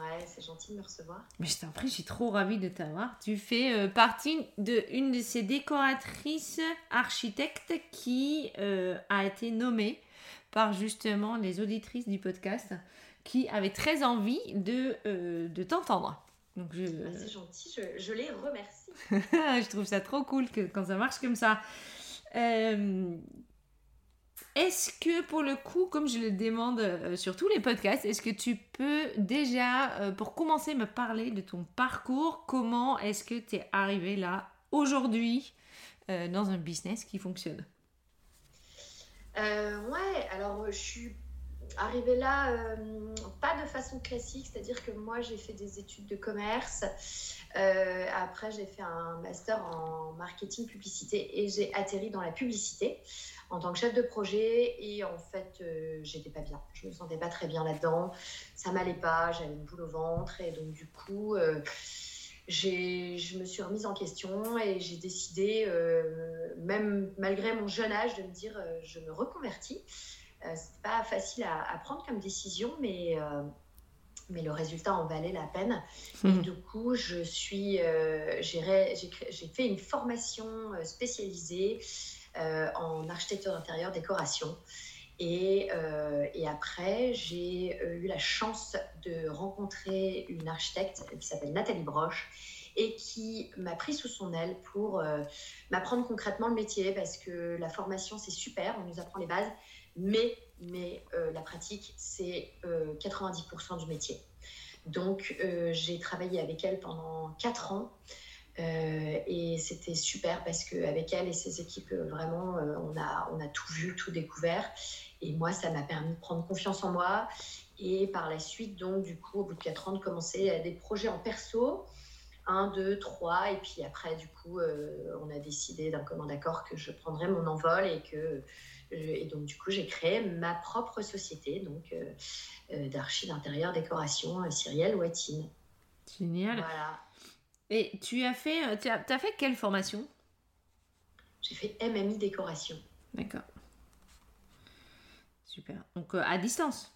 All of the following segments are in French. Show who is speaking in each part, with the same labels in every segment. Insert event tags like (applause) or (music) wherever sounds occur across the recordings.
Speaker 1: Ouais, c'est gentil de me recevoir.
Speaker 2: Mais je t'en prie, je suis trop ravie de t'avoir. Tu fais euh, partie de une de ces décoratrices architectes qui euh, a été nommée par justement les auditrices du podcast qui avaient très envie de, euh, de t'entendre.
Speaker 1: Donc je... Ah, c'est gentil, je, je, les remercie. (laughs)
Speaker 2: je trouve ça trop cool que, quand ça marche comme ça. Est-ce que pour le coup, comme je le demande euh, sur tous les podcasts, est-ce que tu peux déjà, euh, pour commencer, me parler de ton parcours Comment est-ce que tu es arrivé là aujourd'hui euh, dans un business qui fonctionne?
Speaker 1: Ouais, alors je suis arrivée là pas de façon classique, c'est-à-dire que moi j'ai fait des études de commerce. après, j'ai fait un master en marketing publicité et j'ai atterri dans la publicité en tant que chef de projet et en fait euh, j'étais pas bien je me sentais pas très bien là-dedans ça m'allait pas j'avais une boule au ventre et donc du coup euh, je me suis remise en question et j'ai décidé euh, même malgré mon jeune âge de me dire je me reconvertis c'était pas facile à, prendre comme décision mais mais le résultat en valait la peine. Et mmh. du coup, je suis, j'ai fait une formation spécialisée euh, en architecture d'intérieur, décoration. Et, euh, et, après, j'ai euh, eu la chance de rencontrer une architecte qui s'appelle Nathalie Broche et qui m'a pris sous son aile pour m'apprendre concrètement le métier parce que la formation, c'est super, on nous apprend les bases, mais, mais la pratique, c'est 90% du métier. Donc, j'ai travaillé avec elle pendant 4 ans. Euh, et c'était super parce qu'avec elle et ses équipes, euh, vraiment, euh, on, a, on a tout vu, tout découvert. Et moi, ça m'a permis de prendre confiance en moi. Et par la suite, donc, du coup, au bout de 4 ans, de commencer des projets en perso. 1, 2, 3. Et puis après, du coup, on a décidé d'un commun accord que je prendrais mon envol et que. et donc, du coup, j'ai créé ma propre société donc d'archi d'intérieur, décoration, Cyrielle Watine.
Speaker 2: Génial. Voilà. Et tu as fait, euh, tu as, as fait quelle formation?
Speaker 1: J'ai fait MMI décoration.
Speaker 2: D'accord. Super. Donc euh, à distance?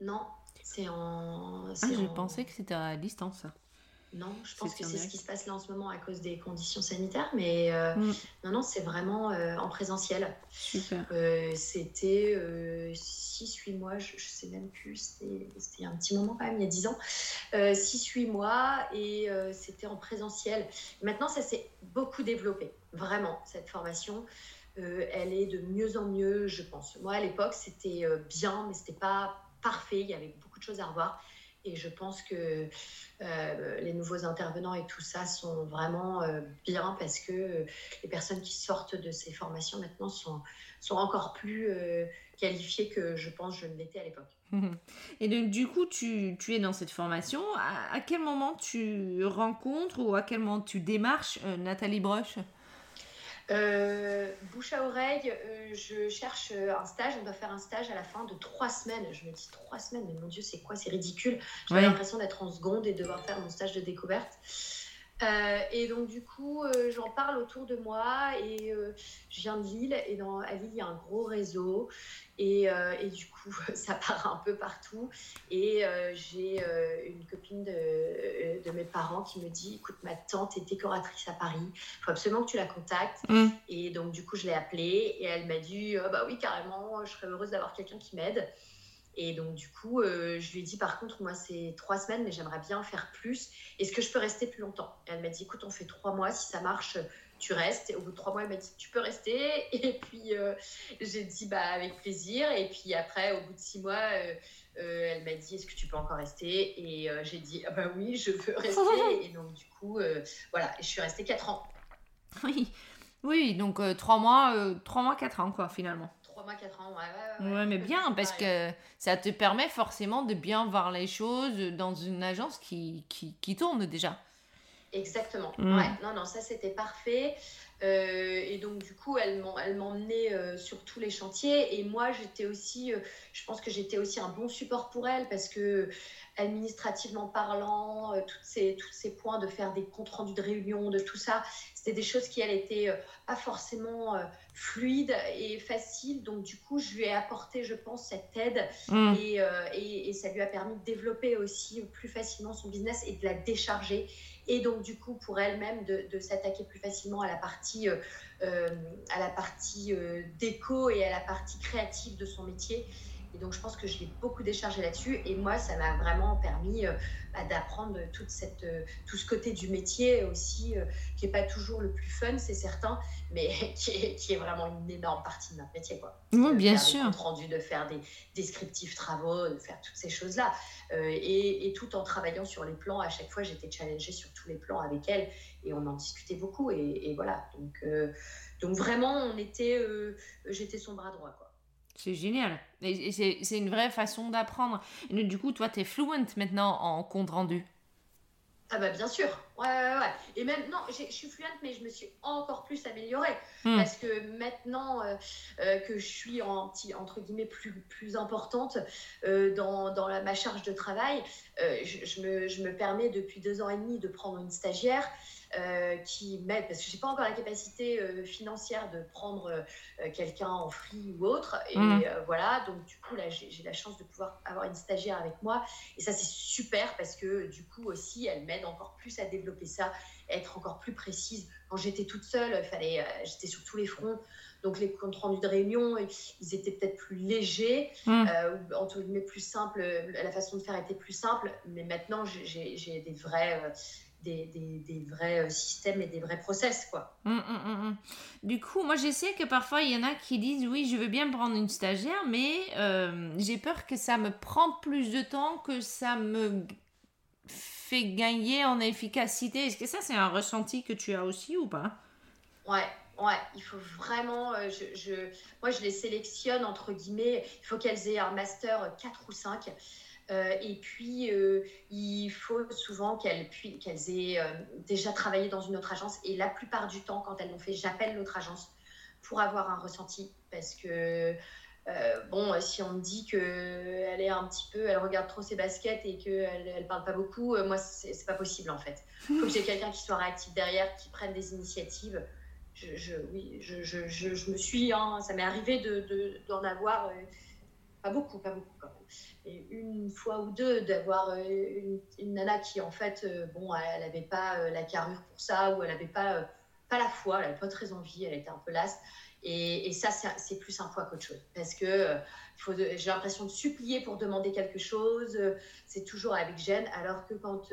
Speaker 1: Non, c'est en.
Speaker 2: Ah, je pensais que c'était à distance.
Speaker 1: Non, je pense que c'est ce qui se passe là en ce moment à cause des conditions sanitaires, mais euh, mm. non, non, c'est vraiment euh, en présentiel.
Speaker 2: Super.
Speaker 1: Euh, c'était 6-8 mois, je, ne sais même plus, c'était un petit moment quand même, il y a 10 ans. 6-8 mois et c'était en présentiel. Maintenant, ça s'est beaucoup développé, vraiment, cette formation. elle est de mieux en mieux, je pense. Moi, à l'époque, c'était bien, mais c'était pas parfait, il y avait beaucoup de choses à revoir. Et je pense que euh, les nouveaux intervenants et tout ça sont vraiment euh, bien parce que les personnes qui sortent de ces formations maintenant sont, sont encore plus euh, qualifiées que je pense je ne l'étais à l'époque.
Speaker 2: Et donc, du coup, tu, tu, es dans cette formation. À, à, quel moment tu rencontres ou à quel moment tu démarches Nathalie Broche?
Speaker 1: Euh, bouche à oreille, euh, je cherche euh, un stage. On doit faire un stage à la fin de trois semaines. Je me dis trois semaines, mais mon Dieu, c'est quoi C'est ridicule. J'ai l'impression d'être en seconde et de devoir faire mon stage de découverte. Euh, et donc, du coup, euh, j'en parle autour de moi et euh, je viens de Lille. Et dans, à Lille, il y a un gros réseau. Et, et du coup, (laughs) ça part un peu partout. Et j'ai une copine de, de, mes parents qui me dit Écoute, ma tante est décoratrice à Paris. Il faut absolument que tu la contactes. Mm. Et donc, du coup, je l'ai appelée et elle m'a dit oh, Bah oui, carrément, je serais heureuse d'avoir quelqu'un qui m'aide. Et donc, du coup, euh, je lui ai dit, par contre, moi, c'est trois semaines, mais j'aimerais bien en faire plus. Est-ce que je peux rester plus longtemps? Elle m'a dit, écoute, on fait trois mois. Si ça marche, tu restes. Et au bout de trois mois, elle m'a dit, tu peux rester. (laughs) Et puis, euh, j'ai dit, bah, avec plaisir. Et puis après, au bout de six mois, euh, elle m'a dit, est-ce que tu peux encore rester? Et j'ai dit, ah bah oui, je veux rester. (laughs) et donc, du coup, voilà, je suis restée quatre ans.
Speaker 2: Oui, oui donc trois mois, trois mois, quatre ans, quoi, finalement.
Speaker 1: Trois mois, quatre ans,
Speaker 2: ouais. Ouais, mais bien, (laughs) parce que ça te permet forcément de bien voir les choses dans une agence qui, qui, qui tourne déjà.
Speaker 1: Exactement. Mm. Ouais, non, non, ça c'était parfait. Euh, et donc, du coup, elle m'emmenait euh, sur tous les chantiers. Et moi, j'étais aussi, euh, je pense que j'étais aussi un bon support pour elle parce que, administrativement parlant, toutes ces, tous ces points de faire des comptes rendus de réunion, de tout ça, c'était des choses qui, elle, étaient pas forcément fluides et faciles. Donc, du coup, je lui ai apporté, je pense, cette aide. Mm. Et, et, et ça lui a permis de développer aussi plus facilement son business et de la décharger et donc du coup pour elle-même de, s'attaquer plus facilement à la partie, euh, euh, à la partie euh, déco et à la partie créative de son métier. Et donc, je pense que je l'ai beaucoup déchargé là-dessus. Et moi, ça m'a vraiment permis bah, d'apprendre toute cette, tout ce côté du métier aussi, qui n'est pas toujours le plus fun, c'est certain, mais (laughs) qui est, qui est, vraiment une énorme partie de notre métier. Quoi.
Speaker 2: Oui, bien
Speaker 1: sûr.
Speaker 2: Des
Speaker 1: rendu, de faire des descriptifs travaux, de faire toutes ces choses-là. Euh, et, tout en travaillant sur les plans, à chaque fois, j'étais challengée sur tous les plans avec elle et on en discutait beaucoup. Et, voilà. Donc, euh, donc vraiment, on était, euh, j'étais son bras droit. Quoi.
Speaker 2: C'est génial. Et c'est une vraie façon d'apprendre. Du coup, toi, tu es fluent maintenant en compte rendu.
Speaker 1: Ah bah bien sûr, ouais, ouais, ouais. Et même, non, je suis fluente, mais je me suis encore plus améliorée. Hmm. Parce que maintenant euh, euh, que je suis, en, entre guillemets, plus, plus importante euh, dans, dans la, ma charge de travail, je, je, me, je, me, permets depuis deux ans et demi de prendre une stagiaire euh, qui m'aide, parce que j'ai pas encore la capacité euh, financière de prendre euh, quelqu'un en free ou autre. Et mmh. voilà, donc du coup, là, j'ai la chance de pouvoir avoir une stagiaire avec moi. Et ça, c'est super parce que du coup aussi, elle m'aide encore plus à développer ça, être encore plus précise. Quand j'étais toute seule, fallait, j'étais sur tous les fronts. Donc les comptes rendus de réunion, ils étaient peut-être plus légers, mmh. ou entre guillemets plus simples. La façon de faire était plus simple, mais maintenant j'ai des vrais, des, vrais euh, systèmes et des vrais process, quoi.
Speaker 2: Hum, hum, hum, du coup, moi, je sais que parfois, il y en a qui disent, oui, je veux bien prendre une stagiaire, mais euh, j'ai peur que ça me prend plus de temps, que ça me fait gagner en efficacité. Est-ce que ça, c'est un ressenti que tu as aussi ou pas?
Speaker 1: Ouais, Ouais, il faut vraiment. Euh, je, moi, je les sélectionne entre guillemets. Il faut qu'elles aient un master 4 ou 5. Euh, et puis, euh, il faut souvent qu'elles aient euh, déjà travaillé dans une autre agence. Et la plupart du temps, quand elles l'ont fait, j'appelle l'autre agence pour avoir un ressenti. Parce que, bon, si on me dit qu'elle est un petit peu, elle regarde trop ses baskets et qu'elle ne parle pas beaucoup, moi, c'est pas possible en fait. Il (laughs) faut que j'ai quelqu'un qui soit réactif derrière, qui prenne des initiatives. Je, oui, je, je, je, me suis, hein, ça m'est arrivé d'en de, avoir pas beaucoup, pas beaucoup quand même. Et une fois ou deux d'avoir euh, une, une, nana qui en fait, euh, bon, elle n'avait pas euh, la carrure pour ça ou elle n'avait pas, pas la foi, elle n'avait pas très envie, elle était un peu lasse. Et, ça, c'est plus un poids qu'autre chose. Parce que j'ai l'impression de supplier pour demander quelque chose. c'est toujours avec gêne. Alors que quand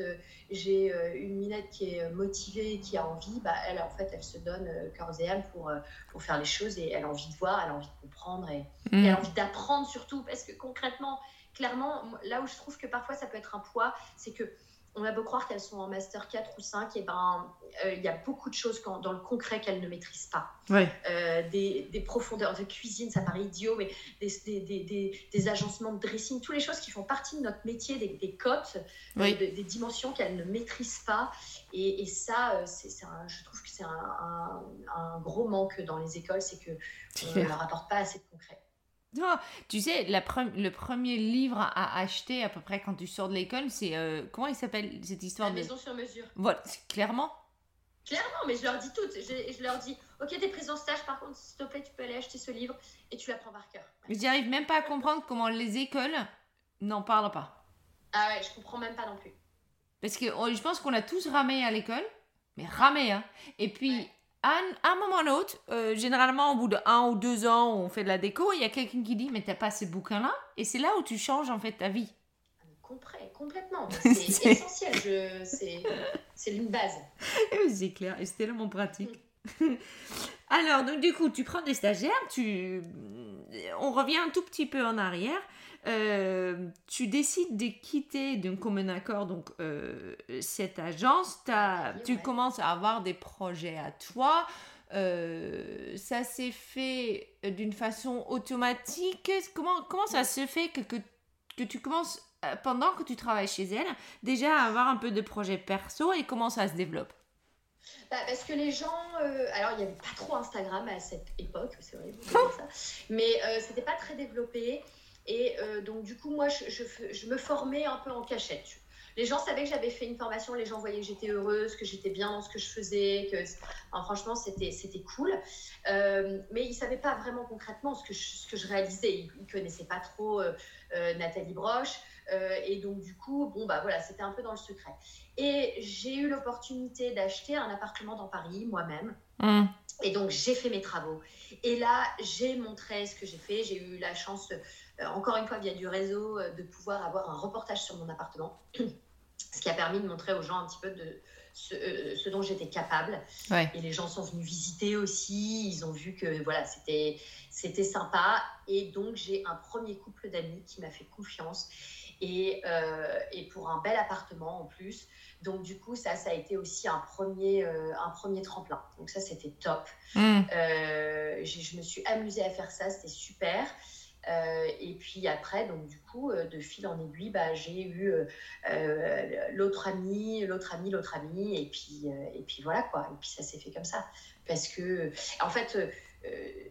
Speaker 1: j'ai une minette qui est motivée, qui a envie, bah, elle, en fait, elle se donne corps et âme pour, pour faire les choses. Et elle a envie de voir, elle a envie de comprendre. Et, et elle a envie d'apprendre surtout. Parce que concrètement, clairement, là où je trouve que parfois ça peut être un poids, c'est que on a beau croire qu'elles sont en master 4 ou 5, et ben euh, il y a beaucoup de choses quand, dans le concret qu'elles ne maîtrisent pas. Euh, des, des, profondeurs de cuisine, ça paraît idiot, mais des, des, des, agencements de dressing, toutes les choses qui font partie de notre métier, des, cotes, euh, des dimensions qu'elles ne maîtrisent pas. Et, et ça, c'est, je trouve que c'est un, un, gros manque dans les écoles, c'est que ne leur apporte pas assez de concret.
Speaker 2: Non, tu sais, la le premier livre à acheter à peu près quand tu sors de l'école, c'est. Euh, comment il s'appelle cette histoire
Speaker 1: La maison sur mesure.
Speaker 2: Voilà, clairement.
Speaker 1: Clairement, mais je leur dis toutes. Je, je leur dis Ok, t'es prise en stage, par contre, s'il te plaît, tu peux aller acheter ce livre et tu l'apprends par cœur.
Speaker 2: Mais j'y arrive même pas à comprendre comment les écoles n'en parlent pas.
Speaker 1: Ah ouais, je comprends même pas non plus.
Speaker 2: Parce que oh, je pense qu'on a tous ramé à l'école, mais ramé, hein. Et puis à un, moment ou l'autre, euh, généralement au bout de un ou deux ans, on fait de la déco, il y a quelqu'un qui dit mais t'as pas ces bouquins-là? Et c'est là où tu changes en fait ta vie.
Speaker 1: complètement. (laughs) C'est essentiel. C'est une base. (laughs)
Speaker 2: c'est clair. Et c'est tellement pratique. (laughs) Alors, donc du coup, tu prends des stagiaires, tu... on revient un tout petit peu en arrière. Euh, tu décides de quitter d'un commun accord donc euh, cette agence, as, tu commences à avoir des projets à toi. Euh, ça s'est fait d'une façon automatique. Comment, comment ça se fait que, que, que tu commences, pendant que tu travailles chez elle, déjà à avoir un peu de projets perso et comment ça se développe?
Speaker 1: Bah, parce que les gens, alors il n'y avait pas trop Instagram à cette époque, c'est vrai, (laughs) ça, mais euh, c'était pas très développé. Et euh, donc, du coup, moi, je, me formais un peu en cachette. Les gens savaient que j'avais fait une formation, les gens voyaient que j'étais heureuse, que j'étais bien dans ce que je faisais, que franchement, c'était, c'était cool. Euh, mais ils ne savaient pas vraiment concrètement ce que je, ce que je réalisais. Ils ne connaissaient pas trop euh, Nathalie Broche. et donc, du coup, bon, bah voilà, c'était un peu dans le secret. Et j'ai eu l'opportunité d'acheter un appartement dans Paris, moi-même. Mmh. Et donc, j'ai fait mes travaux. Et là, j'ai montré ce que j'ai fait. J'ai eu la chance euh, encore une fois via du réseau, euh, de pouvoir avoir un reportage sur mon appartement, (clears throat) ce qui a permis de montrer aux gens un petit peu de ce, euh, dont j'étais capable. Et les gens sont venus visiter aussi, ils ont vu que voilà, c'était c'était sympa. Et donc j'ai un premier couple d'amis qui m'a fait confiance et, et, pour un bel appartement en plus. Donc du coup ça ça a été aussi un premier un premier tremplin. Donc ça c'était top. Mmh. je me suis amusée à faire ça, c'était super. Euh, et puis après, donc du coup, euh, de fil en aiguille, bah, j'ai eu euh, l'autre ami, l'autre ami, l'autre ami, et puis, et puis voilà quoi. Et puis ça s'est fait comme ça. Parce que, en fait,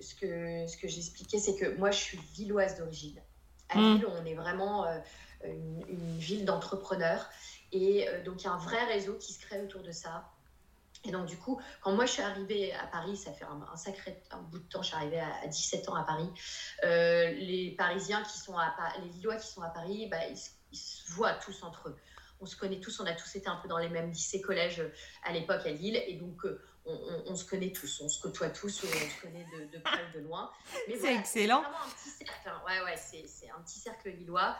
Speaker 1: ce que, ce que j'expliquais, c'est que moi, je suis lilloise d'origine. À mmh. Lille, on est vraiment une, une ville d'entrepreneurs. Et donc, il y a un vrai réseau qui se crée autour de ça. Et donc, du coup, quand moi je suis arrivée à Paris, ça fait un, sacré un bout de temps, je suis arrivée à, 17 ans à Paris, euh, les Parisiens qui sont à les Lillois qui sont à Paris, bah, ils, se voient tous entre eux. On se connaît tous, on a tous été un peu dans les mêmes lycées, collèges euh, à l'époque à Lille, et donc euh, on, se connaît tous, on se côtoie tous, on se connaît de, de près ou de loin.
Speaker 2: C'est excellent.
Speaker 1: C'est vraiment un petit cercle, hein. ouais, ouais, c'est un petit cercle lillois.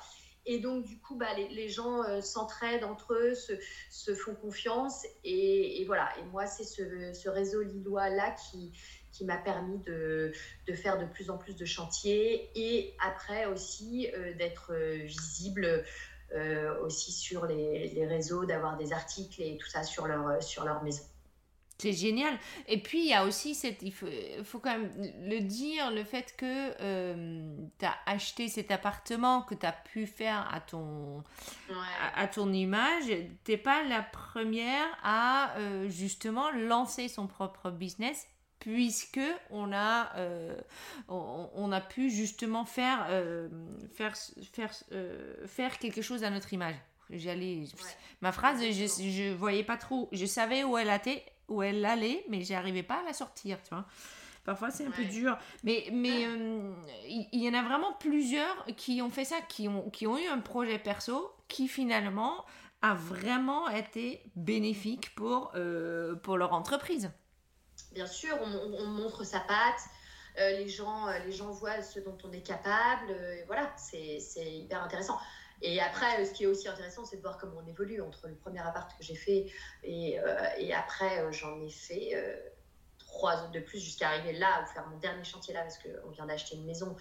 Speaker 1: Et donc, du coup, bah, les, gens euh, s'entraident entre eux, se, font confiance. Et, voilà. Et moi, c'est ce, réseau lillois-là qui, qui m'a permis de, faire de plus en plus de chantiers et après aussi euh, d'être euh, visible aussi sur les, réseaux, d'avoir des articles et tout ça sur leur maison.
Speaker 2: C'est génial. Et puis, il y a aussi cette. Il faut, faut quand même le dire, le fait que euh, tu as acheté cet appartement, que tu as pu faire à ton, à, ton image. Tu pas la première à euh, justement lancer son propre business puisque on a, euh, on, a pu justement faire, faire, faire, faire quelque chose à notre image. J'allais, ma phrase, je, je voyais pas trop, je savais où elle était, où elle allait, mais j'arrivais pas à la sortir, tu vois. Parfois, c'est un peu dur. Mais mais euh, il y, en a vraiment plusieurs qui ont fait ça, qui ont, qui ont eu un projet perso qui finalement a vraiment été bénéfique pour, euh, pour leur entreprise.
Speaker 1: Bien sûr, on, montre sa patte. Euh, les, gens, les gens voient ce dont on est capable. voilà, c'est hyper intéressant. Et après, ce qui est aussi intéressant, c'est de voir comment on évolue entre le premier appart que j'ai fait et, euh, et après, euh, j'en ai fait euh, trois autres de plus jusqu'à arriver là, ou faire mon dernier chantier là, parce qu'on vient d'acheter une maison.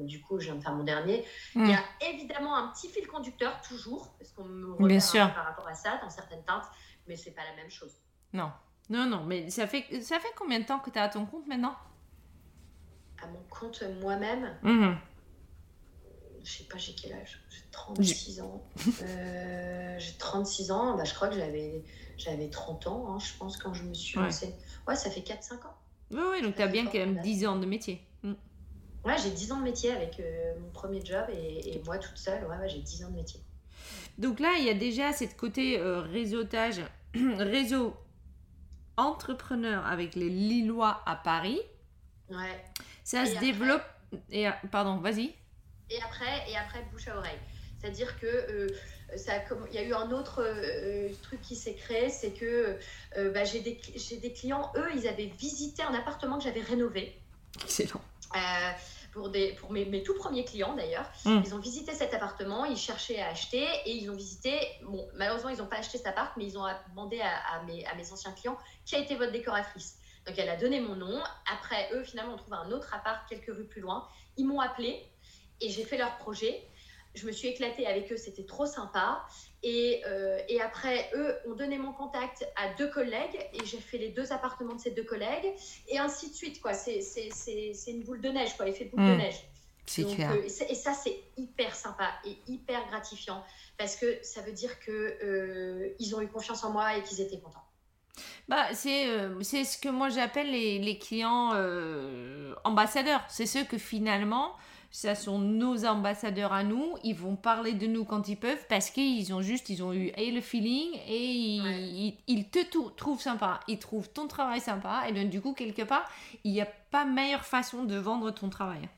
Speaker 1: Du coup, je viens de faire mon dernier. Hmm. Il y a évidemment un petit fil conducteur, toujours, parce qu'on me repère par rapport à ça, dans certaines teintes, mais c'est pas la même chose.
Speaker 2: Non, non, non, mais ça fait, ça fait combien de temps que tu es à ton compte maintenant?
Speaker 1: À mon compte moi-même? Mmh je sais pas, j'ai quel âge? J'ai 36 ans. Euh, j'ai 36 ans, bah, je crois que j'avais, j'avais 30 ans, hein, je pense, quand je me suis lancée. Ouais, ça fait 4-5 ans.
Speaker 2: Oui, ouais, donc tu as bien quand même 10 ans de métier. Mm.
Speaker 1: Ouais, j'ai 10 ans de métier avec euh, mon premier job et, moi toute seule, ouais, j'ai 10 ans de métier.
Speaker 2: Donc là, il y a déjà cette côté euh, réseautage, (clears throat) réseau entrepreneur avec les Lillois à Paris.
Speaker 1: Ouais.
Speaker 2: Ça se développe. Et, pardon, vas-y
Speaker 1: et après, et après bouche à oreille. C'est-à-dire que euh, ça, il y a eu un autre euh, truc qui s'est créé, c'est que euh, bah, j'ai des, des, clients, eux, ils avaient visité un appartement que j'avais rénové.
Speaker 2: Excellent.
Speaker 1: pour, des, pour mes, mes tout premiers clients d'ailleurs. Mmh. Ils ont visité cet appartement, ils cherchaient à acheter et ils ont visité. Bon, malheureusement, ils n'ont pas acheté cet appart, mais ils ont demandé à, à, mes, à mes anciens clients qui a été votre décoratrice. Donc elle a donné mon nom. Après, eux, finalement, ont trouvé un autre appart quelques rues plus loin. Ils m'ont appelé et j'ai fait leur projet. Je me suis éclatée avec eux, c'était trop sympa. Et, euh, et, après, eux ont donné mon contact à deux collègues et j'ai fait les deux appartements de ces deux collègues et ainsi de suite. quoi. C'est une boule de neige, quoi, effet boule de hmm. neige.
Speaker 2: C'est clair. Euh,
Speaker 1: et ça, c'est hyper sympa et hyper gratifiant parce que ça veut dire qu'ils euh, ils ont eu confiance en moi et qu'ils étaient contents.
Speaker 2: Bah, c'est c'est ce que moi j'appelle les, les, clients ambassadeurs. C'est ceux que finalement, ça sont nos ambassadeurs à nous. Ils vont parler de nous quand ils peuvent parce qu'ils ont juste, ils ont eu et le feeling et ils, te trouvent sympa. Ils trouvent ton travail sympa. Et donc, du coup, quelque part, il n'y a pas meilleure façon de vendre ton travail.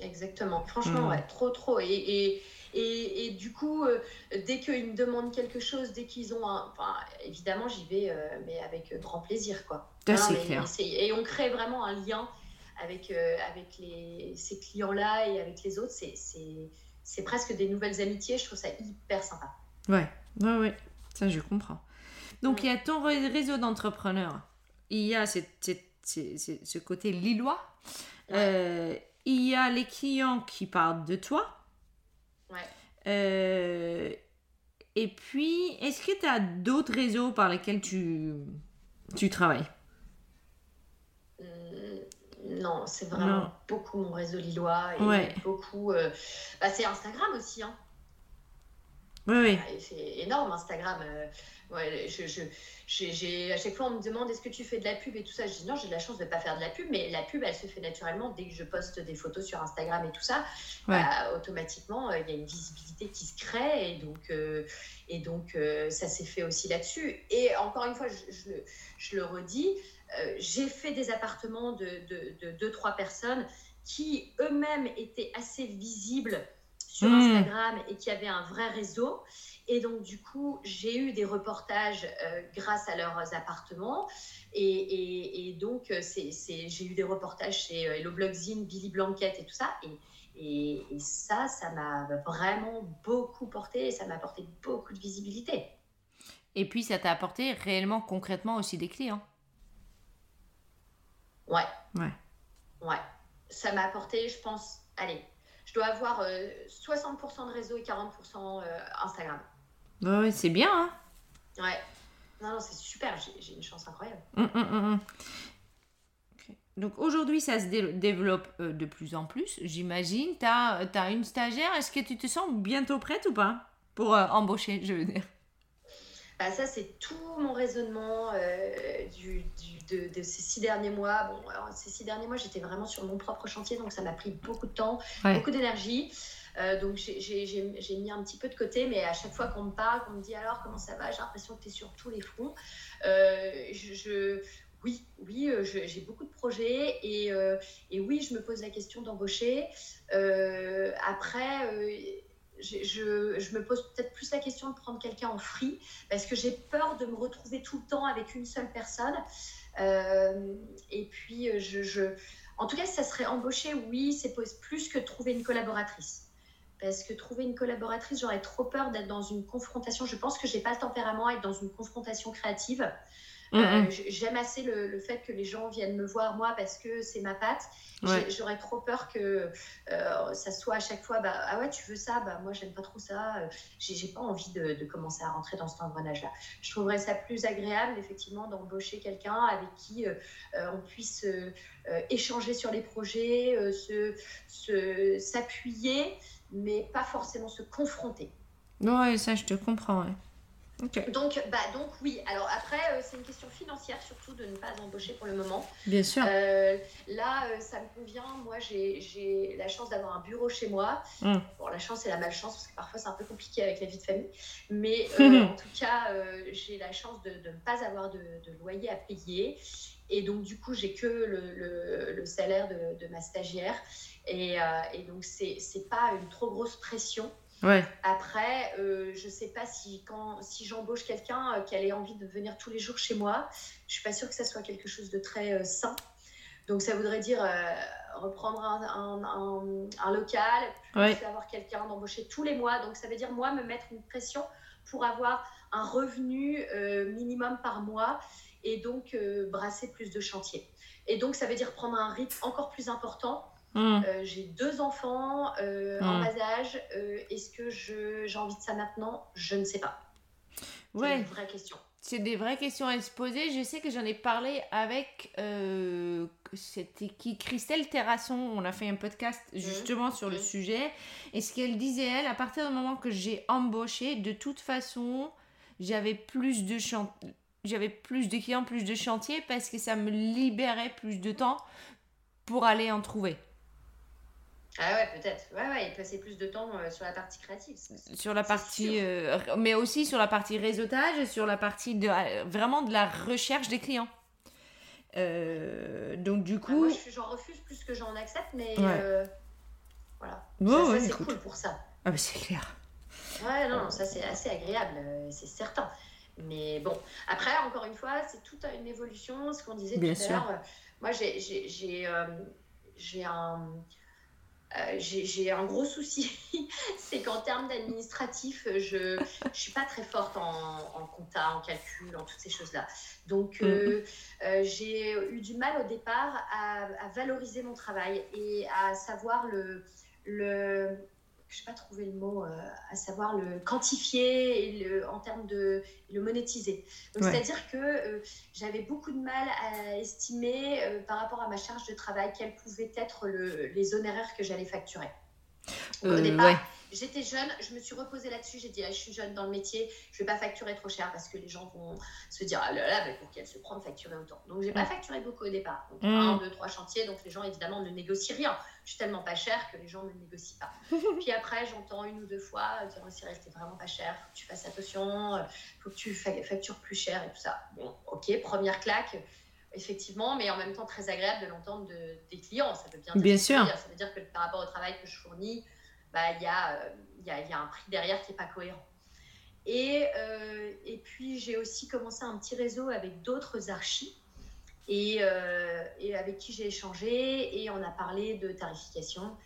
Speaker 1: Exactement. Franchement, mm. ouais, trop, trop. Et, et, et, du coup, euh, dès qu'ils me demandent quelque chose, dès qu'ils ont un. Enfin, évidemment, j'y vais, euh, mais avec grand plaisir, quoi.
Speaker 2: c'est clair.
Speaker 1: et on crée vraiment un lien avec, euh, avec les, ces clients-là et avec les autres, c'est presque des nouvelles amitiés. Je trouve ça hyper sympa.
Speaker 2: Ouais, ouais, ouais. Ça, je comprends. Donc, il y a ton réseau d'entrepreneurs. Il y a ce côté lillois. Euh, il y a les clients qui parlent de toi.
Speaker 1: Ouais.
Speaker 2: Euh, et puis, est-ce que tu as d'autres réseaux par lesquels tu, tu travailles?
Speaker 1: Non, c'est vraiment beaucoup mon réseau lillois et beaucoup. Euh, bah, c'est Instagram aussi. Hein.
Speaker 2: Oui, oui.
Speaker 1: C'est énorme Instagram. Euh, ouais, je, je, à chaque fois, on me demande est-ce que tu fais de la pub et tout ça? Je dis non, j'ai de la chance de ne pas faire de la pub, mais la pub, elle se fait naturellement dès que je poste des photos sur Instagram et tout ça. Bah, automatiquement, euh, il y a une visibilité qui se crée et donc, et donc ça s'est fait aussi là-dessus. Et encore une fois, je, je le redis. Euh, j'ai fait des appartements de, de, deux, trois personnes qui eux-mêmes étaient assez visibles sur hmm. Instagram et qui avaient un vrai réseau. Et donc, du coup, j'ai eu des reportages euh, grâce à leurs appartements. Et, et, donc, j'ai eu des reportages chez euh, Hello Blogzine, Billy Blanquette et tout ça. Et, et ça, ça m'a vraiment beaucoup porté et ça m'a apporté beaucoup de visibilité.
Speaker 2: Et puis, ça t'a apporté réellement, concrètement aussi des clients.
Speaker 1: Ouais.
Speaker 2: Ouais.
Speaker 1: Ouais. Ça m'a apporté, je pense, allez, je dois avoir 60% euh, de réseau et 40% euh, Instagram.
Speaker 2: Ouais, c'est bien, hein
Speaker 1: Ouais. Non, non, c'est super, j'ai une chance incroyable.
Speaker 2: Hum, hum, hum, Donc aujourd'hui, ça se développe euh, de plus en plus, j'imagine. Tu as, as, une stagiaire, est-ce que tu te sens bientôt prête ou pas pour embaucher, je veux dire?
Speaker 1: Bah, ça, c'est tout mon raisonnement du, de, ces six derniers mois. Bon, alors, ces six derniers mois, j'étais vraiment sur mon propre chantier, donc ça m'a pris beaucoup de temps, beaucoup d'énergie. Euh, donc j'ai mis un petit peu de côté, mais à chaque fois qu'on me parle, qu'on me dit alors comment ça va, j'ai l'impression que tu es sur tous les fronts. Euh, je, oui, oui, euh, j'ai beaucoup de projets et, et, oui, je me pose la question d'embaucher. après, je, je, me pose peut-être plus la question de prendre quelqu'un en free parce que j'ai peur de me retrouver tout le temps avec une seule personne. Euh, et puis, euh, je, en tout cas, ça serait embaucher, oui, c'est plus que trouver une collaboratrice parce que trouver une collaboratrice, j'aurais trop peur d'être dans une confrontation. Je pense que j'ai pas le tempérament à être dans une confrontation créative. Mm, euh, mm. J'aime assez le, fait que les gens viennent me voir moi parce que c'est ma patte. J'aurais trop peur que euh, ça soit à chaque fois bah, ah ouais tu veux ça? Bah moi j'aime pas trop ça. Euh, j'ai pas envie de, commencer à rentrer dans cet engrenage là. Je trouverais ça plus agréable effectivement d'embaucher quelqu'un avec qui on puisse échanger sur les projets, se s'appuyer mais pas forcément se confronter.
Speaker 2: Ouais ça je te comprends. Ouais.
Speaker 1: Donc, bah, donc oui. Alors après, euh, c'est une question financière surtout de ne pas embaucher pour le moment.
Speaker 2: Bien sûr.
Speaker 1: Euh, là, euh, ça me convient. Moi, j'ai la chance d'avoir un bureau chez moi. Mm. Bon, la chance et la malchance parce que parfois c'est un peu compliqué avec la vie de famille. Mais (laughs) en tout cas, j'ai la chance de, ne pas avoir de, loyer à payer. Et donc, du coup, j'ai que le, le, salaire de, de, ma stagiaire. Et, et donc, c'est pas une trop grosse pression. Après, euh, je ne sais pas si, quand, si j'embauche quelqu'un euh, qu'elle ait envie de venir tous les jours chez moi, je ne suis pas sûre que ça soit quelque chose de très euh, sain. Donc, ça voudrait dire reprendre un, un, local, avoir quelqu'un d'embaucher tous les mois. Donc, ça veut dire, moi, me mettre une pression pour avoir un revenu minimum par mois. et donc brasser plus de chantiers. Et donc, ça veut dire prendre un rythme encore plus important.
Speaker 2: Hmm.
Speaker 1: j'ai deux enfants en bas âge. Est-ce que j'ai envie de ça maintenant? Je ne sais pas.
Speaker 2: Ouais.
Speaker 1: C'est une vraie question.
Speaker 2: C'est des vraies questions à se poser. Je sais que j'en ai parlé avec euh, c'était qui? Christelle Terrasson. On a fait un podcast mmh. justement sur le sujet. Et ce qu'elle disait, elle, à partir du moment que j'ai embauché, de toute façon, j'avais plus de j'avais plus de clients, plus de chantiers parce que ça me libérait plus de temps pour aller en trouver.
Speaker 1: Ah ouais, peut-être. Ouais, ouais, et passer plus de temps euh, sur la partie créative.
Speaker 2: Sur la partie, euh, mais aussi sur la partie réseautage, sur la partie de euh, vraiment de la recherche des clients. donc du ah, coup.
Speaker 1: moi, j'en refuse plus que j'en accepte, mais voilà. ça, c'est cool pour ça.
Speaker 2: Ah, mais c'est clair.
Speaker 1: Ouais, non, ça c'est assez agréable, c'est certain. Mais bon, après, encore une fois, c'est tout à une évolution. Ce qu'on disait tout à l'heure. Moi, j'ai un euh, j'ai un gros souci, (laughs) c'est qu'en termes d'administratif, je ne suis pas très forte en, en, compta, en calcul, en toutes ces choses-là. Donc, euh, mm-hmm. euh, j'ai eu du mal au départ à, à, valoriser mon travail et à savoir le, le, je n'ai pas trouvé le mot, euh, à savoir le quantifier et le, en termes de le monétiser. C'est-à-dire que euh, j'avais beaucoup de mal à estimer euh, par rapport à ma charge de travail quels pouvaient être les honoraires que j'allais facturer. au départ, J'étais jeune, je me suis reposée là-dessus. J'ai dit, ah, je suis jeune dans le métier, je vais pas facturer trop cher parce que les gens vont se dire, ah là là, mais pour qu'elle se prend de facturer autant. Donc, j'ai pas mm. facturé beaucoup au départ. Donc, mm. un, deux, trois chantiers. Donc, les gens, évidemment, ne négocient rien. Je suis tellement pas chère que les gens ne négocient pas. (laughs) Puis après, j'entends une ou deux fois dire, oh, Cyril, c'était vraiment pas cher, faut que tu fasses attention, euh, faut que tu factures plus cher et tout ça. Bon, ok, première claque effectivement, mais en même temps très agréable de l'entendre de, des clients. Ça veut bien
Speaker 2: dire, bien sûr.
Speaker 1: Ça veut dire que par rapport au travail que je fournis, bah, il y, a, euh, y, a, y, a, un prix derrière qui n'est pas cohérent. Et, euh, et puis, j'ai aussi commencé un petit réseau avec d'autres archis et, euh, et, avec qui j'ai échangé et on a parlé de tarification.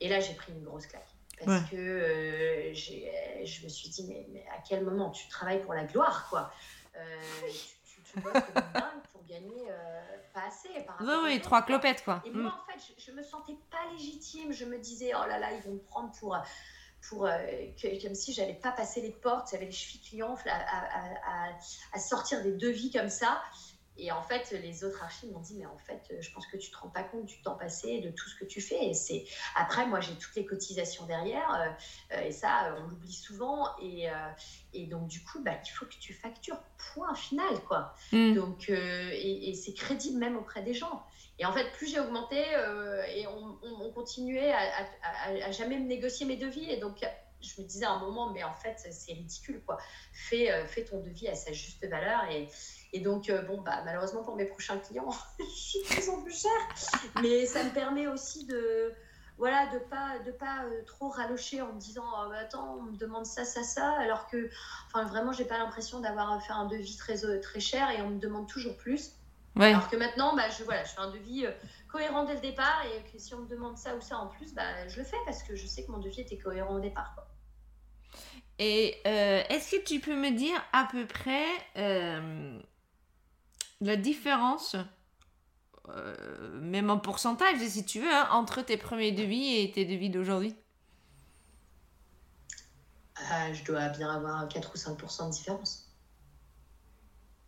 Speaker 1: Et là, j'ai pris une grosse claque. Parce que je me suis dit, mais, mais, à quel moment tu travailles pour la gloire, quoi? Tu bosses comme dingue pour gagner euh, pas assez. Par
Speaker 2: oui, oui, trois clopettes, quoi.
Speaker 1: Et moi, mm. en fait, je, je, me sentais pas légitime. Je me disais, oh là là, ils vont me prendre pour. pour euh, que, comme si j'allais pas passer les portes, j'avais les chevilles à, à, à, à, sortir des devis comme ça. Et en fait, les autres archives m'ont dit, mais en fait, je pense que tu te rends pas compte du temps passé, de tout ce que tu fais. Et c'est après, moi, j'ai toutes les cotisations derrière, euh, et ça, on l'oublie souvent. Et, euh, et, donc, du coup, bah, il faut que tu factures. Point final, quoi. Mm. Donc, euh, et, c'est crédible même auprès des gens. Et en fait, plus j'ai augmenté, et on, on, continuait à, à, jamais me négocier mes devis. Et donc, je me disais à un moment, mais en fait, c'est ridicule, quoi. Fais, fais ton devis à sa juste valeur et et donc, euh, bon, bah, malheureusement pour mes prochains clients, (laughs) je suis de plus en plus chère. Mais ça me permet aussi de voilà de pas de pas euh, trop ralocher en me disant oh, bah, attends on me demande ça ça ça alors que enfin vraiment j'ai pas l'impression d'avoir fait un devis très euh, très cher et on me demande toujours plus. Alors que maintenant bah, je voilà je fais un devis cohérent dès le départ et que si on me demande ça ou ça en plus bah, je le fais parce que je sais que mon devis était cohérent au départ
Speaker 2: et est-ce que tu peux me dire à peu près la différence, euh, même en pourcentage, si tu veux, hein, entre tes premiers devis et tes devis d'aujourd'hui
Speaker 1: euh, Je dois bien avoir 4 ou 5% de différence.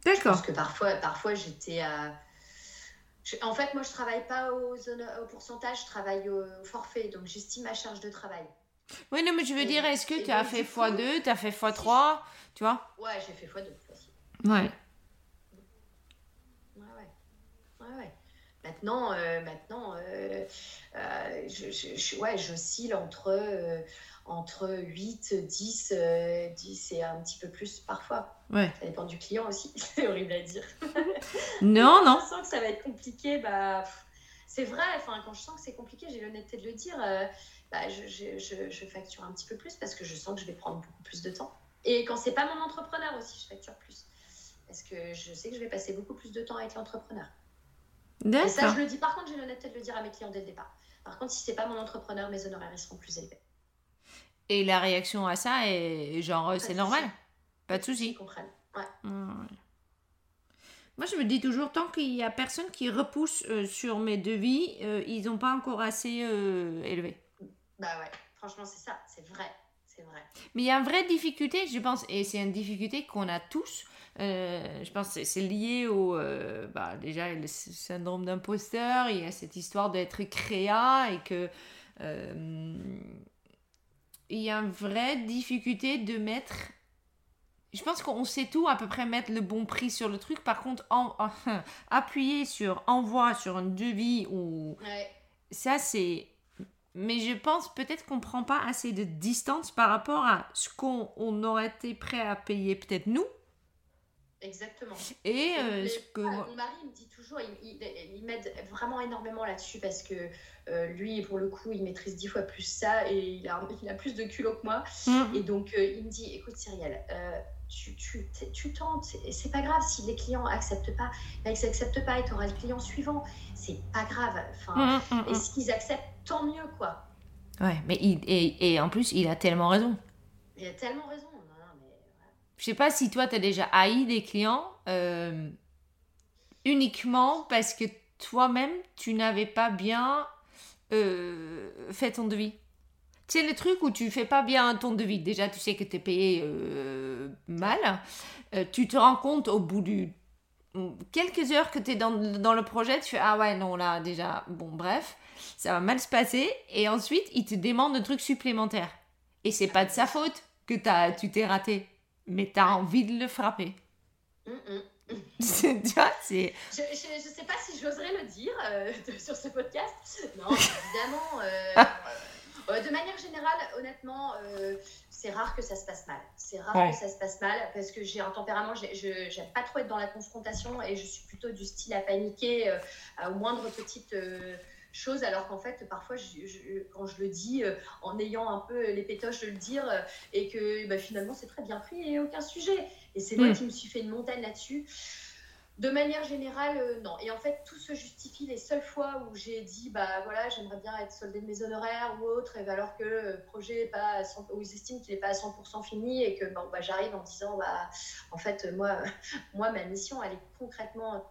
Speaker 2: D'accord.
Speaker 1: Parce que parfois, parfois j'étais à. En fait, moi, je travaille pas au, au pourcentage, je travaille au forfait. Donc, j'estime ma charge de travail.
Speaker 2: Oui, non, mais je veux dire, est-ce que tu as fait x2, tu as fait x3, tu vois?
Speaker 1: Ouais, j'ai fait x2
Speaker 2: Ouais.
Speaker 1: Maintenant, euh, maintenant euh, euh, je, je, ouais, j'oscille entre, entre 8, 10, 10 et un petit peu plus parfois.
Speaker 2: Ouais.
Speaker 1: Ça dépend du client aussi, (laughs) c'est horrible à dire. (laughs)
Speaker 2: non, non.
Speaker 1: Quand je sens que ça va être compliqué, bah, c'est vrai, enfin, quand je sens que c'est compliqué, j'ai l'honnêteté de le dire, bah, je, je, je, facture un petit peu plus parce que je sens que je vais prendre beaucoup plus de temps. Et quand c'est pas mon entrepreneur aussi, je facture plus. Parce que je sais que je vais passer beaucoup plus de temps avec l'entrepreneur. Et ça, je le dis. Par contre, j'ai l'honnêteté de le dire à mes clients dès le départ. Par contre, si c'est pas mon entrepreneur, mes honoraires ils seront plus élevés.
Speaker 2: Et la réaction à ça est genre, c'est normal. Pas de souci.
Speaker 1: Ils comprennent. Ouais.
Speaker 2: Moi, je me dis toujours, tant qu'il y a personne qui repousse euh, sur mes devis, euh, ils n'ont pas encore assez euh, élevé.
Speaker 1: Bah ouais, franchement, c'est ça, c'est vrai. C'est vrai.
Speaker 2: Mais il y a une vraie difficulté, je pense, et c'est une difficulté qu'on a tous. euh, je pense que c'est lié au. euh, bah, déjà, le syndrome d'imposteur, il y a cette histoire d'être créa et que. euh, il y a une vraie difficulté de mettre. Je pense qu'on sait tout, à peu près mettre le bon prix sur le truc. Par contre, en, (laughs) appuyer sur envoi sur un devis ou
Speaker 1: Ouais.
Speaker 2: ça c'est mais je pense peut-être qu'on prend pas assez de distance par rapport à ce qu'on on aurait été prêt à payer peut-être nous
Speaker 1: Exactement.
Speaker 2: et euh, ce que
Speaker 1: Mon mari me dit toujours, il, il- il m'aide vraiment énormément là-dessus parce que euh, lui, pour le coup, il maîtrise dix fois plus ça et il a, il a plus de culot que moi.
Speaker 2: Mhm.
Speaker 1: Et donc, euh, il me dit, écoute Cyrielle, tu, tu, tu tentes, c'est pas grave si les clients acceptent pas, ben, ils acceptent pas et tu auras le client suivant. C'est pas grave. Enfin,
Speaker 2: Mhm, mhm,
Speaker 1: Et s'ils acceptent, tant mieux, quoi.
Speaker 2: ouais mais il et, et en plus il a tellement raison
Speaker 1: Il a tellement raison. Non, non, mais, voilà.
Speaker 2: je sais pas si toi tu as déjà haï des clients euh, uniquement parce que toi-même tu n'avais pas bien euh, fait ton devis tu sais, le truc où tu fais pas bien ton devis, déjà tu sais que tu es payé euh, mal, tu te rends compte au bout du quelques heures que tu es dans, dans le projet, tu fais ah ouais non là déjà, bon bref, ça va mal se passer, et ensuite il te demande un truc supplémentaire. Et c'est pas de sa faute que t'as, tu t'es raté, mais tu as envie de le frapper. (laughs) Tu vois, c'est...
Speaker 1: Je, je, je sais pas si j'oserais le dire euh, de- (laughs) sur ce podcast. Non, (laughs) évidemment. euh, euh, de manière générale, honnêtement, euh, c'est rare que ça se passe mal. C'est rare
Speaker 2: Ouais.
Speaker 1: que ça se passe mal parce que j'ai un tempérament, j'aime pas trop être dans la confrontation et je suis plutôt du style à paniquer euh, à- aux choses, alors qu'en fait, parfois, je- je- quand je le dis euh, en ayant un peu les pétoches de le dire euh, et que bah, finalement c'est très bien pris et aucun sujet. Et c'est moi
Speaker 2: Mm.
Speaker 1: qui me suis fait une montagne là-dessus. De manière générale, euh, non. Et en fait, tout se justifie les seules fois où j'ai dit, bah voilà, j'aimerais bien être soldé de mes honoraires ou autre, et alors que le projet est pas à 100 ou ils estiment qu'il n'est pas à 100% fini et que bon, bah, j'arrive en disant, bah en fait, moi, (laughs) moi ma mission, elle est concrètement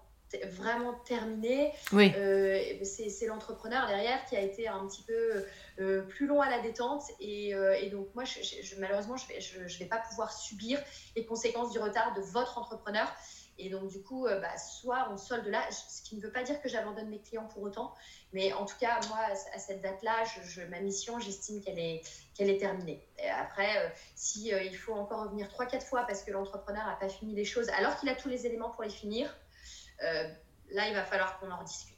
Speaker 1: vraiment terminée.
Speaker 2: Oui.
Speaker 1: Euh, c'est l'entrepreneur derrière qui a été un petit peu euh, plus long à la détente. Et, euh, et donc, moi, je, je- je- malheureusement, je ne vais, je, je vais pas pouvoir subir les conséquences du retard de votre entrepreneur. Et donc, du coup, bah, soit on solde là, ce qui ne veut pas dire que j'abandonne mes clients pour autant. Mais en tout cas, moi, à cette date-là, ma mission, j'estime qu'elle est, qu'elle est terminée. Et après, si il faut encore revenir 3-4 fois parce que l'entrepreneur n'a pas fini les choses, alors qu'il a tous les éléments pour les finir, là, il va falloir qu'on en rediscute.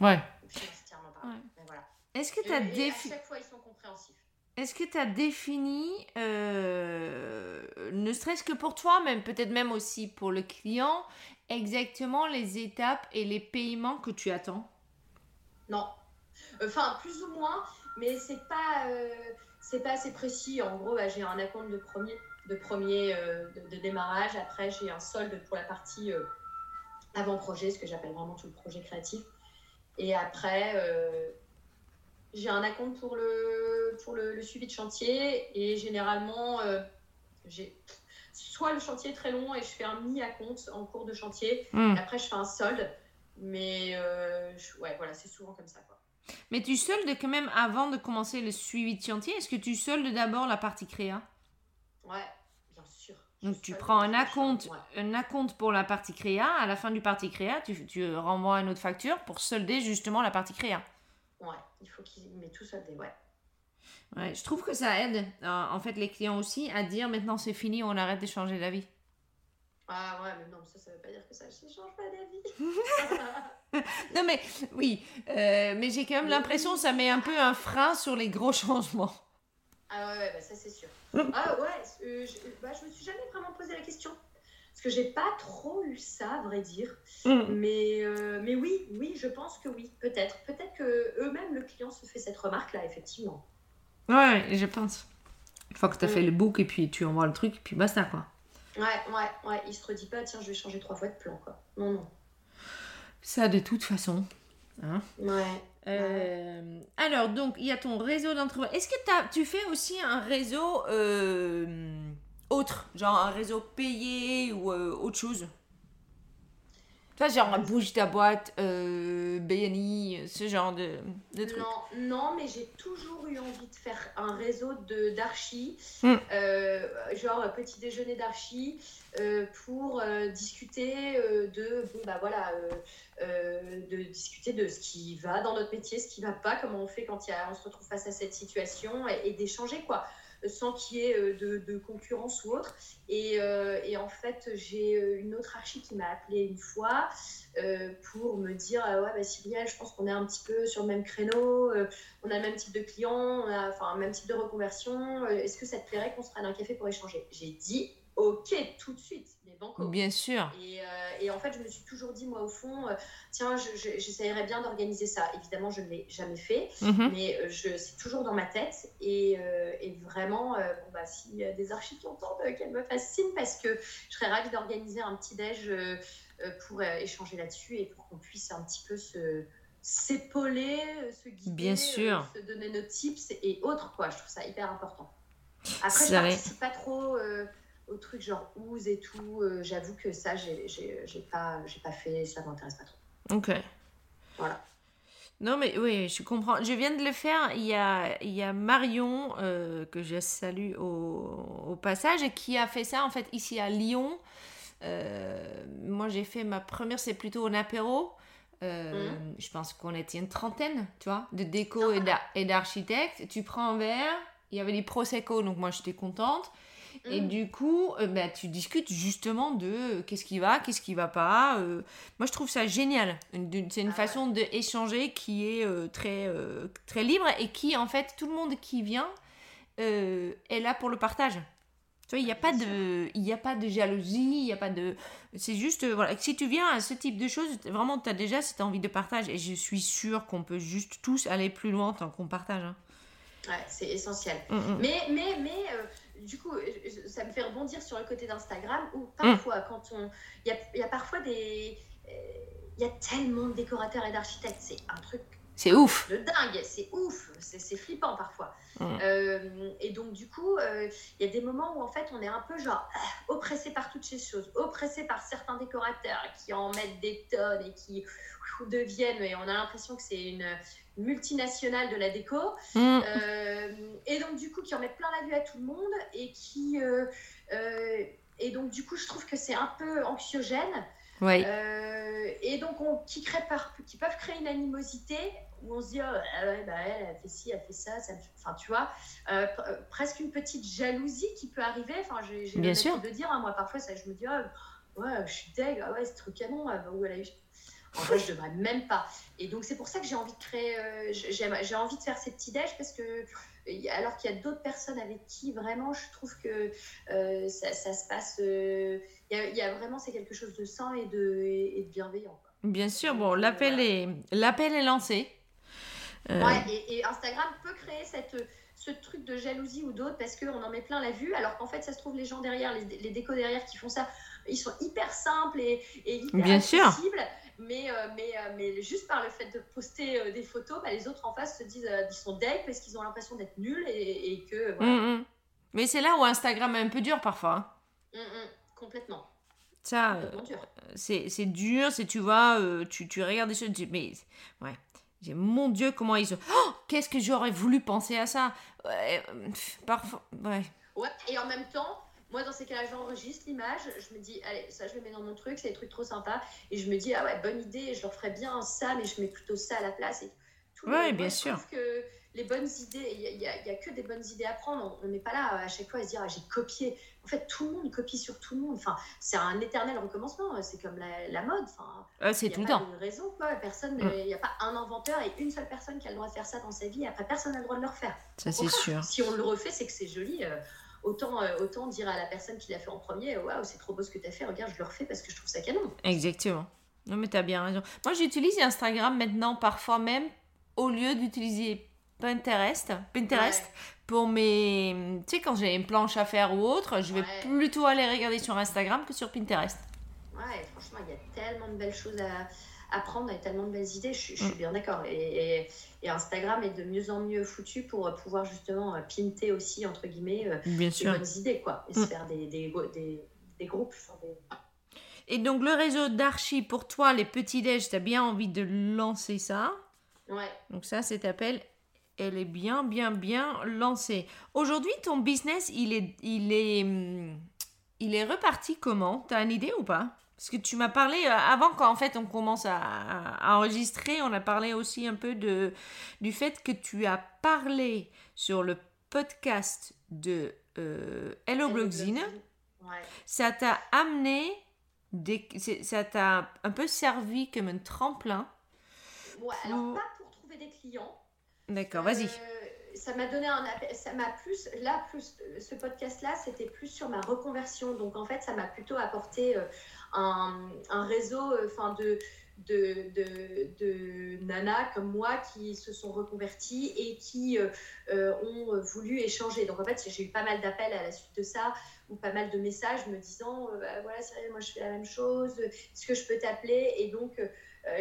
Speaker 2: Ouais.
Speaker 1: Financièrement parlant.
Speaker 2: Ouais.
Speaker 1: Mais voilà.
Speaker 2: Est-ce que tu as
Speaker 1: et
Speaker 2: défi-
Speaker 1: À chaque fois, ils sont compréhensifs.
Speaker 2: Est-ce que tu as défini, euh, ne serait-ce que pour toi, même peut-être même aussi pour le client, exactement les étapes et les paiements que tu attends?
Speaker 1: Non. Enfin, plus ou moins, mais c'est pas, euh, c'est pas assez précis. En gros, bah, j'ai un acompte de premier, de, premier euh, de, de démarrage. Après, j'ai un solde pour la partie euh, avant-projet, ce que j'appelle vraiment tout le projet créatif. Et après, euh, j'ai un acompte pour le, pour le, le suivi de chantier. Et généralement, euh, j'ai soit le chantier est très long et je fais un mini-acompte en cours de chantier.
Speaker 2: Hmm.
Speaker 1: Après, je fais un solde. Mais euh, je- ouais, voilà, c'est souvent comme ça. Quoi.
Speaker 2: Mais tu soldes quand même avant de commencer le suivi de chantier? Est-ce que tu soldes d'abord la partie créa?
Speaker 1: Ouais.
Speaker 2: Donc tu prends un acompte, un acompte pour la partie créa. À la fin du partie créa, tu, tu renvoies une autre facture pour solder justement la partie créa.
Speaker 1: Ouais, il faut qu'il met tout soldé, ouais.
Speaker 2: Ouais, je trouve que ça aide euh, en fait les clients aussi à dire maintenant c'est fini, on arrête de changer d'avis.
Speaker 1: Ah ouais, mais non, ça, ça veut pas dire que ça ne change pas d'avis. (laughs) (laughs)
Speaker 2: Non mais oui, euh, mais j'ai quand même l'impression que ça met un peu un frein sur les gros changements.
Speaker 1: ah ouais, ouais, bah ça c'est sûr. Ah ouais, euh, je, bah, je me suis jamais vraiment posé la question. Parce que j'ai pas trop eu ça, à vrai dire. Mais, euh, mais oui, oui, je pense que oui, peut-être. Peut-être que eux-mêmes, le client se fait cette remarque-là, effectivement.
Speaker 2: Ouais, je pense. Une fois que tu as
Speaker 1: Mm.
Speaker 2: fait le book et puis tu envoies le truc, et puis basta quoi.
Speaker 1: Ouais, ouais, ouais, il se redit pas, tiens, je vais changer trois fois de plan, quoi. Non, non.
Speaker 2: Ça de toute façon. Hein.
Speaker 1: Ouais.
Speaker 2: Euh, alors, donc, il y a ton réseau d'entreprise. Est-ce que tu fais aussi un réseau euh, autre Genre un réseau payé ou euh, autre chose? Toi, genre, bouge ta boîte, euh, BNI, ce genre de, de trucs.
Speaker 1: Non, non, mais j'ai toujours eu envie de faire un réseau d'archi, mm. euh, genre petit déjeuner d'archi, euh, pour discuter de, bon, bah voilà, de discuter de ce qui va dans notre métier, ce qui va pas, comment on fait quand y a, on se retrouve face à cette situation et d'échanger, quoi sans qu'il y ait euh, de, concurrence ou autre. Euh, et, en fait, j'ai euh, une autre archi qui m'a appelé une fois pour me dire Ouais, bah, Cyrielle, je pense qu'on est un petit peu sur le même créneau, on a le même type de client, enfin, le même type de reconversion. Est-ce que ça te plairait qu'on se prenne un café pour échanger? J'ai dit ok tout de suite, banco.
Speaker 2: Bien sûr.
Speaker 1: Et, euh, et, en fait, je me suis toujours dit, moi, au fond, euh, tiens, j'essayerais bien d'organiser ça. Évidemment, je ne l'ai jamais fait, mhm. mais euh, c'est toujours dans ma tête. Et, et vraiment, bon, bah, s'il y a des archives qui entendent, qu'elles me fascinent, parce que je serais ravie d'organiser un petit déj pour échanger là-dessus et pour qu'on puisse un petit peu se s'épauler, se guider,
Speaker 2: Bien sûr.
Speaker 1: se donner nos tips et autres, quoi. Je trouve ça hyper important. Après, je ne participe pas trop au truc genre ouse et tout, euh, j'avoue que ça, j'ai pas, pas fait, ça m'intéresse pas trop.
Speaker 2: Ok.
Speaker 1: Voilà.
Speaker 2: Non, mais oui, je comprends. Je viens de le faire. Il y a, il y a Marion, euh, que je salue au, au, passage, qui a fait ça en fait ici à Lyon. Euh, moi, j'ai fait ma première, c'est plutôt un apéro. Mmh. Je pense qu'on était une trentaine, tu vois, de déco ah. et d'architectes. Tu prends un verre, il y avait des prosecco, donc moi j'étais contente. Et mm. du coup, euh, bah, tu discutes justement de euh, qu'est-ce qui va, qu'est-ce qui va pas. Euh. moi, je trouve ça génial. C'est une ah façon d'échanger qui est très, très libre et qui, en fait, tout le monde qui vient est là pour le partage. Tu vois, il n'y a, pas de, a pas de jalousie, il n'y a pas de... C'est juste, voilà, si tu viens à ce type de choses, vraiment, tu as déjà cette envie de partage. Et je suis sûre qu'on peut juste tous aller plus loin tant qu'on partage. Hein.
Speaker 1: Ouais, c'est essentiel. Mm, mm. Mais, mais, mais du coup, ça me fait rebondir sur le côté d'Instagram où parfois, mm. quand on. Il y a, parfois des. Euh, il y a tellement de décorateurs et d'architectes, c'est un truc.
Speaker 2: C'est ouf.
Speaker 1: De dingue, c'est ouf, c'est flippant parfois. Mm. Euh, et donc, du coup, euh, il y a des moments où en fait on est un peu genre oppressé par toutes ces choses, oppressé par certains décorateurs qui en mettent des tonnes et qui deviennent, et on a l'impression que c'est une, multinationale de la déco. Mm. Euh, et donc, du coup, qui en met plein la vue à tout le monde et qui. Euh, euh, et donc, du coup, je trouve que c'est un peu anxiogène.
Speaker 2: Oui.
Speaker 1: et donc, on, qui, crée par, qui peuvent créer une animosité où on se dit, oh, ah bah, elle, a fait ci, elle a fait ça, ça enfin, tu vois, presque une petite jalousie qui peut arriver. Enfin, j'ai
Speaker 2: Bien sûr.
Speaker 1: de dire, hein, moi, parfois, ça, je me dis, oh, ouais, je suis deg, ah ouais, c'est trop canon, où elle a eu en vrai, je devrais même pas. Et donc, c'est pour ça que j'ai envie de créer, euh, j'ai envie de faire ces petits déj parce que, alors qu'il y a d'autres personnes avec qui vraiment je trouve que euh, ça, ça, se passe. Euh, il y, a vraiment, c'est quelque chose de sain et de, et, de bienveillant.
Speaker 2: Bien sûr, bon, l'appel est, l'appel est lancé.
Speaker 1: Ouais, et, Instagram peut créer cette ce truc de jalousie ou d'autres parce qu'on en met plein la vue, alors qu'en fait, ça se trouve, les gens derrière, les, les décos derrière qui font ça, ils sont hyper simples et, et hyper
Speaker 2: Bien
Speaker 1: accessibles. Sûr mais, euh, mais, euh, mais juste par le fait de poster euh, des photos, bah, les autres en face se disent qu'ils sont deck parce qu'ils ont l'impression d'être nuls et, et que. Voilà.
Speaker 2: Mm, mm. Mais c'est là où Instagram est un peu dur parfois.
Speaker 1: Hein. Mm,
Speaker 2: complètement. Ça, c'est c'est dur, c'est tu vois, tu, tu regardes des choses, mais ouais, mon Dieu, comment ils sont. Oh, qu'est-ce que j'aurais voulu penser à ça Parfois, ouais.
Speaker 1: Ouais, et en même temps, moi, dans ces cas-là, j'enregistre l'image, je me dis, allez, ça, je le mets dans mon truc, c'est des trucs trop sympas. Et je me dis, ah ouais, bonne idée, je leur ferais bien ça, mais je mets plutôt ça à la place. Et
Speaker 2: oui, bien sûr.
Speaker 1: Je que les bonnes idées, il n'y a, a, que des bonnes idées à prendre. On n'est pas là à chaque fois à se dire, ah, j'ai copié. En fait, tout le monde copie sur tout le monde. Enfin, c'est un éternel recommencement. C'est comme la, mode. Enfin,
Speaker 2: c'est tout
Speaker 1: le
Speaker 2: temps.
Speaker 1: Il n'y a raison, quoi. Personne, mm. il n'y a pas un inventeur et une seule personne qui a le droit de faire ça dans sa vie. Après, personne n'a le droit de le refaire.
Speaker 2: Ça, c'est sûr.
Speaker 1: Si on le refait, c'est que c'est joli. Euh, autant, euh, autant dire à la personne qui l'a fait en premier Waouh, c'est trop beau ce que tu as fait, regarde, je le refais parce que je trouve ça canon.
Speaker 2: Exactement. Non, mais tu as bien raison. Moi, j'utilise Instagram maintenant, parfois même, au lieu d'utiliser Pinterest, Pinterest pour mes. Tu sais, quand j'ai une planche à faire ou autre, je vais plutôt aller regarder sur Instagram que sur Pinterest.
Speaker 1: Ouais, franchement, il y a tellement de belles choses à apprendre, il tellement de belles idées, je, suis mm. bien d'accord. Et, Instagram est de mieux en mieux foutu pour euh, pouvoir justement euh, pinter aussi, entre guillemets, euh,
Speaker 2: bien
Speaker 1: des bonnes idées, quoi, et se mm. faire des, des, des, groupes.
Speaker 2: et donc le réseau d'archi pour toi, les petits déj, tu as bien envie de lancer ça?
Speaker 1: Ouais.
Speaker 2: Donc ça, cet appel, elle est bien, bien, bien lancée. Aujourd'hui, ton business, il est, il est, hum, il est reparti comment? Tu as une idée ou pas? Parce que tu m'as parlé, euh, avant qu'en fait on commence à, à enregistrer, on a parlé aussi un peu de, du fait que tu as parlé sur le podcast de euh, Hello Blogzine.
Speaker 1: Ouais.
Speaker 2: Ça t'a amené, des, ça t'a un peu servi comme un tremplin.
Speaker 1: Ouais, alors pas pour trouver des clients.
Speaker 2: D'accord, vas-y.
Speaker 1: Euh, ça m'a donné un appel, ça m'a plus, là, plus, ce podcast-là, c'était plus sur ma reconversion. Donc, en fait, ça m'a plutôt apporté euh, un, réseau euh, enfin de, de, de, nanas comme moi qui se sont reconverties et qui ont voulu échanger. Donc, en fait, j'ai eu pas mal d'appels à la suite de ça ou pas mal de messages me disant Bah, voilà, Cyril, moi, je fais la même chose, est-ce que je peux t'appeler? Et donc,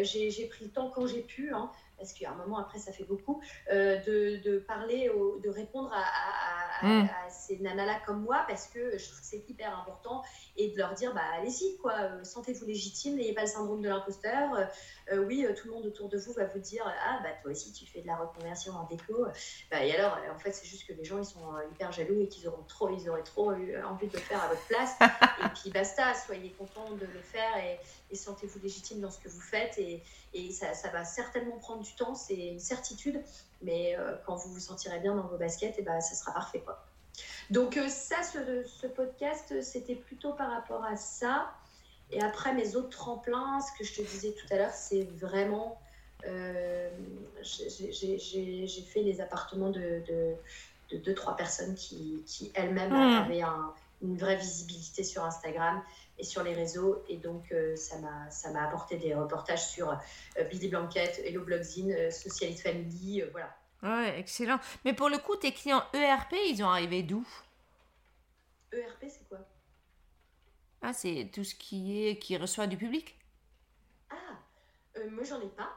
Speaker 1: j'ai pris le temps quand j'ai pu. hein, parce qu'à un moment après ça fait beaucoup, euh, de, de parler, au- de répondre à, à- à-
Speaker 2: Mm.
Speaker 1: à ces nanas-là comme moi, parce que je trouve que c'est hyper important, et de leur dire, bah allez-y, quoi, euh, sentez-vous légitime, n'ayez pas le syndrome de l'imposteur, Euh, euh, oui, tout le monde autour de vous va vous dire, ah bah toi aussi tu fais de la reconversion en déco, bah, et alors, en fait c'est juste que les gens ils sont hyper jaloux et qu'ils auront trop, ils auraient trop eu envie de le faire à votre place, (laughs) et puis basta, soyez contents de le faire, et, et sentez-vous légitime dans ce que vous faites, et, et ça, ça va certainement prendre du temps, c'est une certitude, mais euh, quand vous vous sentirez bien dans vos baskets, et ben, ça sera parfait. Quoi. Donc euh, ça, ce, ce podcast, c'était plutôt par rapport à ça. Et après, mes autres tremplins, ce que je te disais tout à l'heure, c'est vraiment... euh, j'ai- fait les appartements de, de, de deux, trois personnes qui, qui elles-mêmes
Speaker 2: Mm.
Speaker 1: avaient un- une vraie visibilité sur Instagram et sur les réseaux. Et donc, euh, ça m'a apporté des reportages sur euh, Billy Blanquette, Hello Blogzine, Socialite Family, voilà.
Speaker 2: Ouais, excellent. Mais pour le coup, tes clients ERP, ils ont arrivé d'où?
Speaker 1: ERP, c'est quoi?
Speaker 2: Ah, c'est tout ce qui est qui reçoit du public?
Speaker 1: Ah, euh, moi j'en ai pas.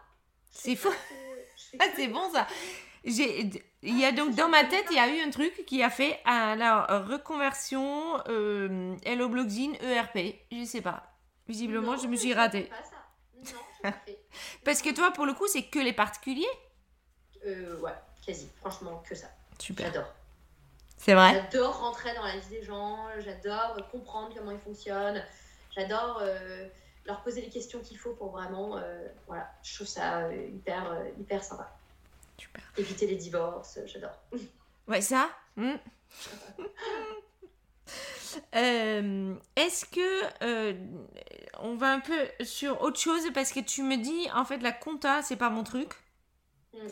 Speaker 2: C'est
Speaker 1: que- fais
Speaker 2: Ah, c'est bon ça. J'ai, il y a donc dans ma tête, il y a eu un truc qui a fait à la reconversion euh, Hello Blogzine ERP. Je sais pas. Visiblement,
Speaker 1: Non,
Speaker 2: je me suis ratée.
Speaker 1: pas ça. Non, pas fait. (laughs)
Speaker 2: Parce que toi, pour le coup, c'est que les particuliers?
Speaker 1: Euh, ouais, quasi. Franchement, que ça.
Speaker 2: Super.
Speaker 1: J'adore.
Speaker 2: C'est vrai?
Speaker 1: J'adore rentrer dans la vie des gens. J'adore comprendre comment ils fonctionnent. J'adore euh, leur poser les questions qu'il faut pour vraiment. euh, voilà, je trouve ça hyper, hyper sympa.
Speaker 2: Super.
Speaker 1: Éviter les divorces, j'adore. (laughs)
Speaker 2: Ouais, ça? hmm. (laughs) Euh, Est-ce que euh, on va un peu sur autre chose parce que tu me dis en fait la compta c'est pas mon truc,
Speaker 1: Mm.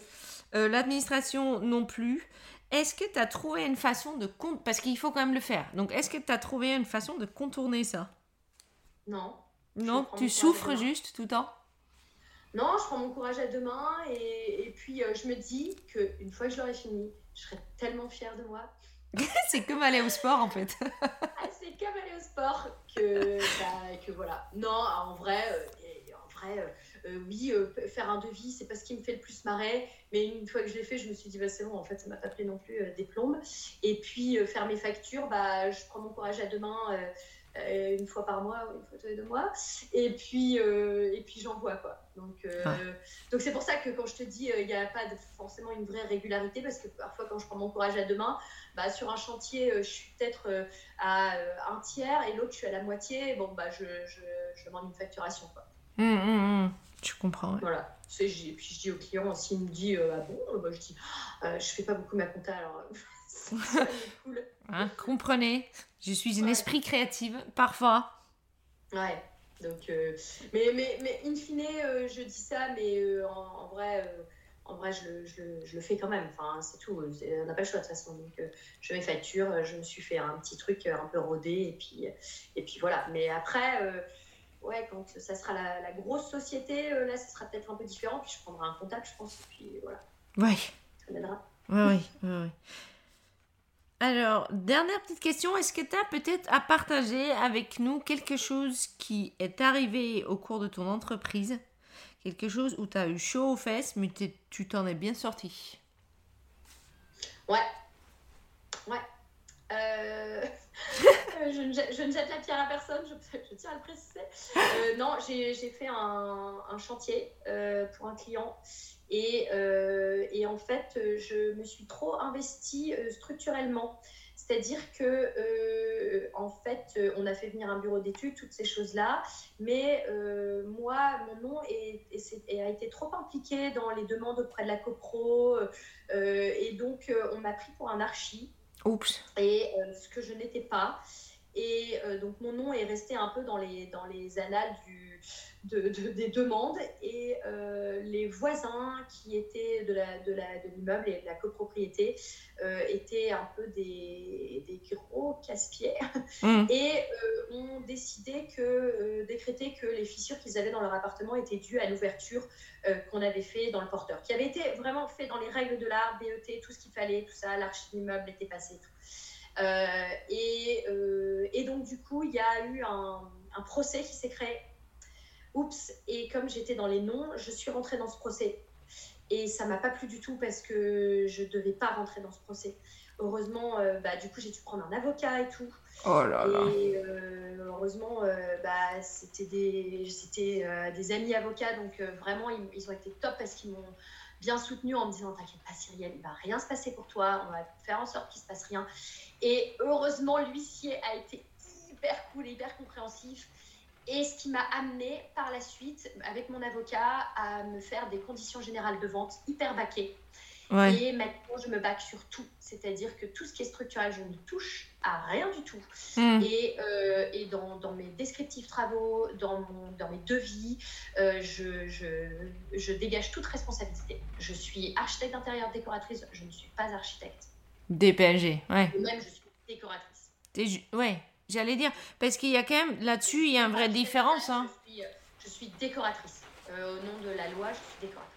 Speaker 2: Euh, l'administration non plus. Est-ce que tu as trouvé une façon de compte parce qu'il faut quand même le faire. Donc est-ce que tu as trouvé une façon de contourner ça?
Speaker 1: Non.
Speaker 2: Non, tu souffres juste tout le temps?
Speaker 1: Non, je prends mon courage à deux mains et, et puis euh, je me dis qu'une fois que je l'aurai fini, je serai tellement fière de moi. (laughs)
Speaker 2: c'est comme aller au sport en fait. (laughs)
Speaker 1: Ah, c'est comme aller au sport que, bah, que voilà. Non, en vrai, euh, en vrai oui, euh, faire un devis, c'est pas ce qui me fait le plus marrer. Mais une fois que je l'ai fait, je me suis dit, bah, c'est bon, en fait, ça m'a pas pris non plus euh, des plombes. Et puis, euh, faire mes factures, bah, je prends mon courage à deux mains. euh, euh, une fois par mois ou une fois tous les deux mois et puis euh, et puis j'envoie quoi donc euh,
Speaker 2: Ouais.
Speaker 1: donc c'est pour ça que quand je te dis euh, il n'y a pas de- forcément une vraie régularité parce que parfois quand je prends mon courage à deux mains bah, sur un chantier euh, je suis peut-être euh, à euh, un tiers et l'autre je suis à la moitié bon bah je, je, je demande une facturation quoi
Speaker 2: Hum, hum, hum. Tu comprends. ouais.
Speaker 1: voilà j'ai- puis je dis au client s'il me dit euh, ah bon? Euh, bah, je dis euh, je fais pas beaucoup ma compta alors euh, (laughs) ça est cool
Speaker 2: Hein, comprenez, je suis un
Speaker 1: Ouais.
Speaker 2: esprit créative parfois.
Speaker 1: Ouais, donc, euh, mais, mais, mais in fine, je dis ça, mais en, en vrai, en vrai je, le, je, je le fais quand même. Enfin, c'est tout. On n'a pas le choix de toute façon. Donc, je mes factures, euh, je me suis fait un petit truc un peu rodé, et puis, et puis voilà. Mais après, ouais, quand ça sera la, la grosse société, euh, là, ça sera peut-être un peu différent. Puis je prendrai un contact, je pense, et puis voilà,
Speaker 2: Ouais.
Speaker 1: ça m'aidera.
Speaker 2: Oui, oui, oui, oui. Alors, dernière petite question, est-ce que tu as peut-être à partager avec nous quelque chose qui est arrivé au cours de ton entreprise? Quelque chose où tu as eu chaud aux fesses, mais tu t'en es bien sorti?
Speaker 1: Ouais. Ouais. Euh, (laughs) euh, je ne, jette la pierre à personne, je, tiens à le préciser. Euh, non, j'ai fait un, chantier pour un client et, en fait, je me suis trop investie structurellement. C'est-à-dire que, en fait, on a fait venir un bureau d'études, toutes ces choses-là, mais moi, mon nom a été trop impliqué dans les demandes auprès de la CoPro, et donc on m'a pris pour un archi.
Speaker 2: Oups.
Speaker 1: Et ce que je n'étais pas. Et donc mon nom est resté un peu dans les, dans les annales du, de, des demandes et euh, les voisins qui étaient de l'immeuble de la, de et de la copropriété euh, étaient un peu des, des gros casse-pierres mmh. (laughs) et euh, ont décidé que, décrété que les fissures qu'ils avaient dans leur appartement étaient dues à l'ouverture qu'on avait fait dans le porteur, qui avait été vraiment fait dans les règles de l'art, BET, tout ce qu'il fallait, tout ça, l'archi d'immeuble était passé, tout. et, et, donc, du coup, il y a eu un, un procès qui s'est créé oups, et comme j'étais dans les noms, je suis rentrée dans ce procès. Et ça m'a pas plu du tout parce que je devais pas rentrer dans ce procès. Heureusement, euh, bah, du coup, j'ai dû prendre un avocat et tout.
Speaker 2: Oh là là.
Speaker 1: Et euh, heureusement, euh, bah, c'était des, des amis avocats, donc vraiment, ils, ont été top parce qu'ils m'ont bien soutenu en me disant T'inquiète pas, Cyrielle, il va rien se passer pour toi, on va faire en sorte qu'il se passe rien. Et heureusement, l'huissier a été hyper cool et hyper compréhensif. Et ce qui m'a amené par la suite, avec mon avocat, à me faire des conditions générales de vente hyper baquées. Et maintenant, je me baque sur tout. C'est-à-dire que tout ce qui est structurel, je ne touche à rien du tout. Hmm. Et, euh, et dans, dans, mes descriptifs travaux, dans, mon, dans mes devis, euh, je, je, je, dégage toute responsabilité. Je suis architecte d'intérieur décoratrice, je ne suis pas architecte.
Speaker 2: DPLG, ouais.
Speaker 1: Même, je suis décoratrice.
Speaker 2: Ouais, J'allais dire, parce qu'il y a quand même, là-dessus, il y a une vraie différence. Hein.
Speaker 1: Je, suis, décoratrice. Euh, au nom de la loi, je suis décoratrice.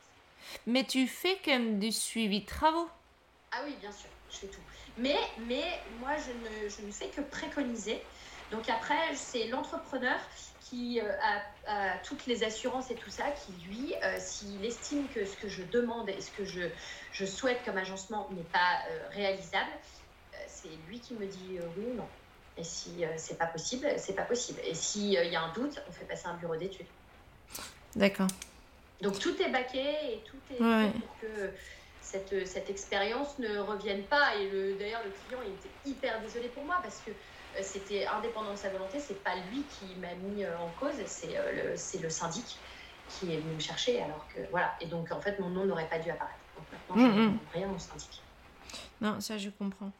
Speaker 2: Mais tu fais quand même du suivi de travaux
Speaker 1: Ah oui, bien sûr, je fais tout. Mais, mais moi, je ne, je ne fais que préconiser. Donc après, c'est l'entrepreneur qui euh, a, toutes les assurances et tout ça, qui lui, euh, s'il estime que ce que je demande et ce que je, je souhaite comme agencement n'est pas réalisable, c'est lui qui me dit oui ou non. Et si euh, c'est pas possible, c'est pas possible. Et s'il euh, y a un doute, on fait passer un bureau d'études.
Speaker 2: D'accord.
Speaker 1: Donc tout est baqué et tout est pour que cette, cette expérience ne revienne pas. Et d'ailleurs, le client il était hyper désolé pour moi parce que euh, c'était indépendant de sa volonté. C'est pas lui qui m'a mis en cause, c'est le, c'est le syndic qui est venu me chercher. Alors que voilà. Et donc en fait, mon nom n'aurait pas dû apparaître. Donc maintenant, mmh, rien au syndic.
Speaker 2: Non, ça je comprends.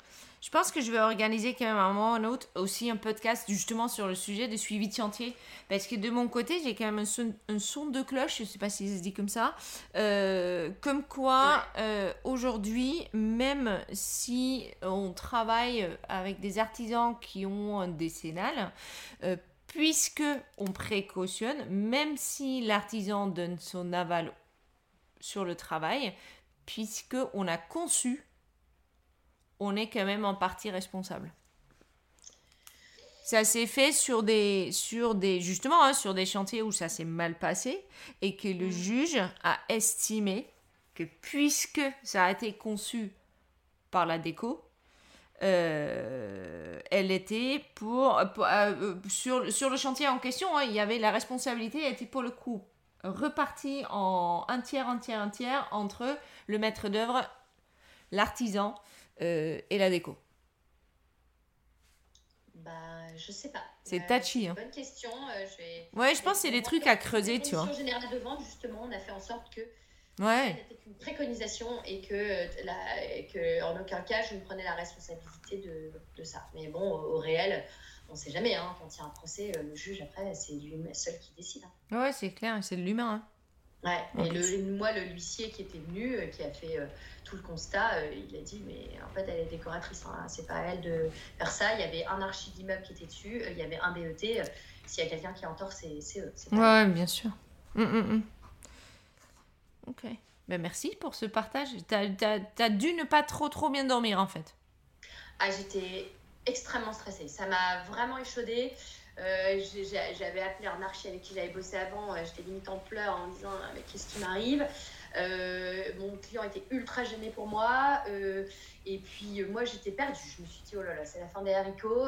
Speaker 2: Je pense que je vais organiser quand même à un moment ou un autre aussi un podcast justement sur le sujet de suivi de chantier. Parce que de mon côté, j'ai quand même un son, de cloche, je ne sais pas si ça se dit comme ça, euh, comme quoi euh, aujourd'hui, même si on travaille avec des artisans qui ont un décennal, euh, puisque on précautionne, même si l'artisan donne son aval sur le travail, puisque on a conçu on est quand même en partie responsable. Ça s'est fait sur des, sur des justement, hein, sur des chantiers où ça s'est mal passé et que le mm. juge a estimé que puisque ça a été conçu par la déco, euh, elle était pour, euh, sur, sur, le chantier en question, hein, il y avait la responsabilité était pour le coup repartie en un tiers, un tiers, un tiers entre le maître d'œuvre, l'artisan euh, et la déco
Speaker 1: Bah, je sais pas.
Speaker 2: C'est
Speaker 1: euh,
Speaker 2: touchy. Hein.
Speaker 1: Bonne question. Euh, je vais...
Speaker 2: Ouais, je pense que c'est des trucs à creuser, tu vois.
Speaker 1: En général de vente, justement, on a fait en sorte que
Speaker 2: ouais.
Speaker 1: c'était une préconisation et que, la, que en aucun cas je ne prenais la responsabilité de, de ça. Mais bon, au, réel, on ne sait jamais. Hein, quand il y a un procès, le juge, après, c'est lui seul qui décide.
Speaker 2: Hein. Ouais, c'est clair, c'est de l'humain. Hein.
Speaker 1: Ouais, et le, moi, le huissier qui était venu, qui a fait tout le constat, euh, il a dit mais en fait elle est décoratrice, hein, c'est pas elle de faire ça. Il y avait un archi d'immeuble qui était dessus, euh, il y avait un BET. Euh, s'il y a quelqu'un qui est en tort, c'est eux.
Speaker 2: Ouais, bien sûr. Hum, hum, hum. Ok. Ben merci pour ce partage. T'as as, dû ne pas trop trop bien dormir en fait.
Speaker 1: Ah, j'étais extrêmement stressée. Ça m'a vraiment échaudée. J'avais appelé un archi avec qui j'avais bossé avant. J'étais limite en pleurs en me disant mais qu'est-ce qui m'arrive? Mon client était ultra gêné pour moi. et puis moi, j'étais perdue. Je me suis dit, oh là là, c'est la fin des haricots.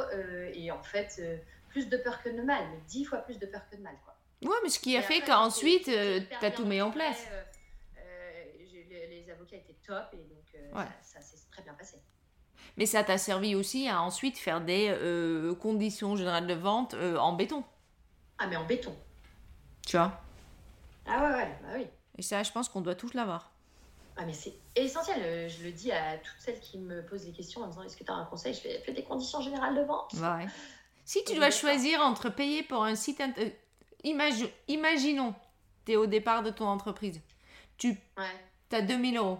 Speaker 1: et en fait, plus de peur que de mal, mais dix fois plus de peur que de mal. Quoi.
Speaker 2: Ouais, mais ce qui a fait qu'ensuite, tu as tout mis en place.
Speaker 1: les, avocats étaient top et donc ça s'est très bien passé.
Speaker 2: Mais ça t'a servi aussi à ensuite faire des euh, conditions générales de vente euh, en béton.
Speaker 1: Ah, mais en béton.
Speaker 2: Tu vois?
Speaker 1: Ah ouais, ouais, bah oui.
Speaker 2: Et ça, je pense qu'on doit tous l'avoir.
Speaker 1: Ah, mais c'est essentiel. Euh, je le dis à toutes celles qui me posent des questions en disant est-ce que tu as un conseil? Je fais, fais des conditions générales de vente.
Speaker 2: Ouais. Si tu dois choisir entre payer pour un site. imaginons, tu es au départ de ton entreprise. Tu ouais. as 2000 euros.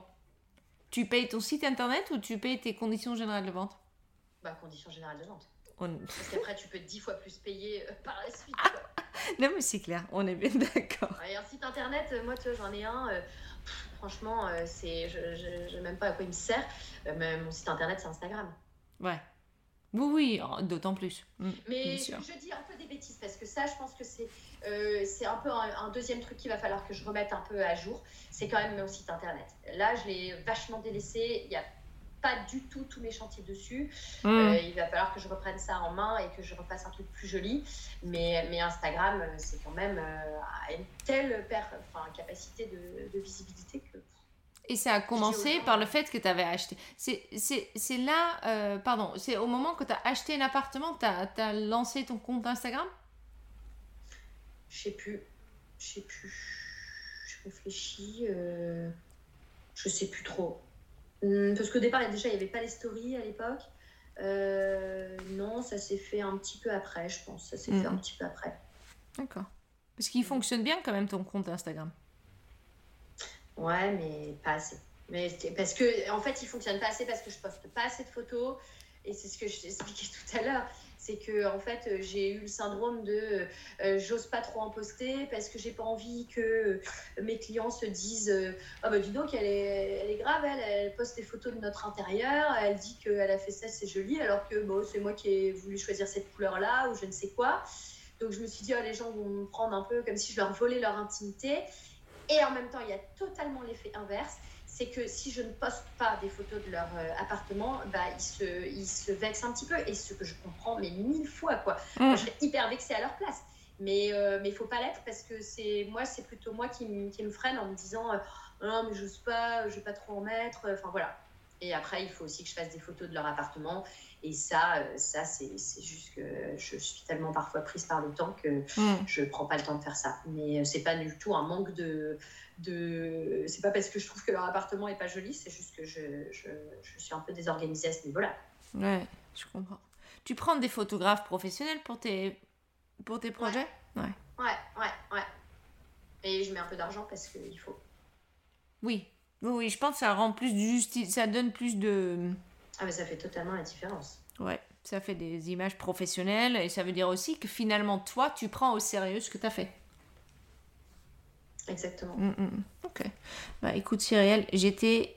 Speaker 2: Tu payes ton site internet ou tu payes tes conditions générales de vente
Speaker 1: Bah, conditions générales de vente. Parce qu'après, tu peux dix fois plus payer euh, (laughs) par la suite. (laughs)
Speaker 2: non, mais c'est clair, on est bien d'accord.
Speaker 1: Et un site internet, euh, moi, tu j'en ai un. Euh, franchement, c'est, je ne même pas à quoi il me sert. mais mon site internet, c'est Instagram.
Speaker 2: Ouais. Oui, oui, d'autant plus.
Speaker 1: Mm, mais je, dis un peu des bêtises parce que ça, je pense que c'est euh, c'est un peu un, deuxième truc qu'il va falloir que je remette un peu à jour. C'est quand même mon site internet. Là, je l'ai vachement délaissé. Il n'y a pas du tout tous mes chantiers dessus. Mm. Euh, il va falloir que je reprenne ça en main et que je repasse un truc plus joli. Mais, mais Instagram, euh, c'est quand même une telle capacité de, de visibilité que
Speaker 2: et ça a commencé par le fait que tu avais acheté. C'est là, euh, pardon, c'est au moment que tu as acheté un appartement, tu as, as, lancé ton compte Instagram?
Speaker 1: Je sais plus. Je sais plus. Je réfléchis. Euh, je sais plus trop. Hmm, parce qu'au départ, déjà, il n'y avait pas les stories à l'époque. Euh, non, ça s'est fait un petit peu après, je pense. Ça s'est fait un mhm. petit peu après.
Speaker 2: D'accord. Parce qu'il fonctionne bien quand même ton compte Instagram.
Speaker 1: Ouais, mais pas assez. Mais parce que, en fait, il fonctionne pas assez parce que je poste pas assez de photos. Et c'est ce que je t'expliquais (laughs) tout à l'heure. C'est que, en fait, j'ai eu le syndrome de euh, j'ose pas trop en poster parce que j'ai pas envie que mes clients se disent Ah, bah, dis donc, elle est, elle est grave, elle, elle poste des photos de notre intérieur, elle dit qu'elle a fait ça, c'est joli, alors que bon, c'est moi qui ai voulu choisir cette couleur-là ou je ne sais quoi. Donc, je me suis dit, oh, les gens vont me prendre un peu comme si je leur volais leur intimité. Et en même temps, il y a totalement l'effet inverse. C'est que si je ne poste pas des photos de leur euh, appartement, bah, ils, se, ils se vexent un petit peu. Et ce que je comprends, mais mille fois, quoi. Mm. je serais hyper vexée à leur place. Mais il euh, ne faut pas l'être parce que c'est moi, c'est plutôt moi qui, qui, me freine en me disant euh, non, mais j'ose pas, je vais pas trop en mettre. Enfin voilà. Et après, il faut aussi que je fasse des photos de leur appartement. Et ça, euh, ça c'est juste que je suis tellement parfois prise par le temps que je ne prends pas le temps de faire ça. Mais euh, c'est pas du tout un manque de. de... C'est pas parce que je trouve que leur appartement est pas joli, c'est juste que je, je, je, suis un peu désorganisée à ce niveau-là.
Speaker 2: Ouais, je comprends. Tu prends des photographes professionnels pour tes, pour tes projets?
Speaker 1: Ouais. ouais. Ouais, ouais, Et je mets un peu d'argent parce qu'il faut.
Speaker 2: Oui, oui, je pense que ça rend plus de justice, ça donne plus de.
Speaker 1: Ah, mais ça fait totalement la différence.
Speaker 2: Ouais, ça fait des images professionnelles et ça veut dire aussi que finalement, toi, tu prends au sérieux ce que tu as fait.
Speaker 1: Exactement. Mm,
Speaker 2: mm, mm. ok. Bah écoute, Cyrielle, j'étais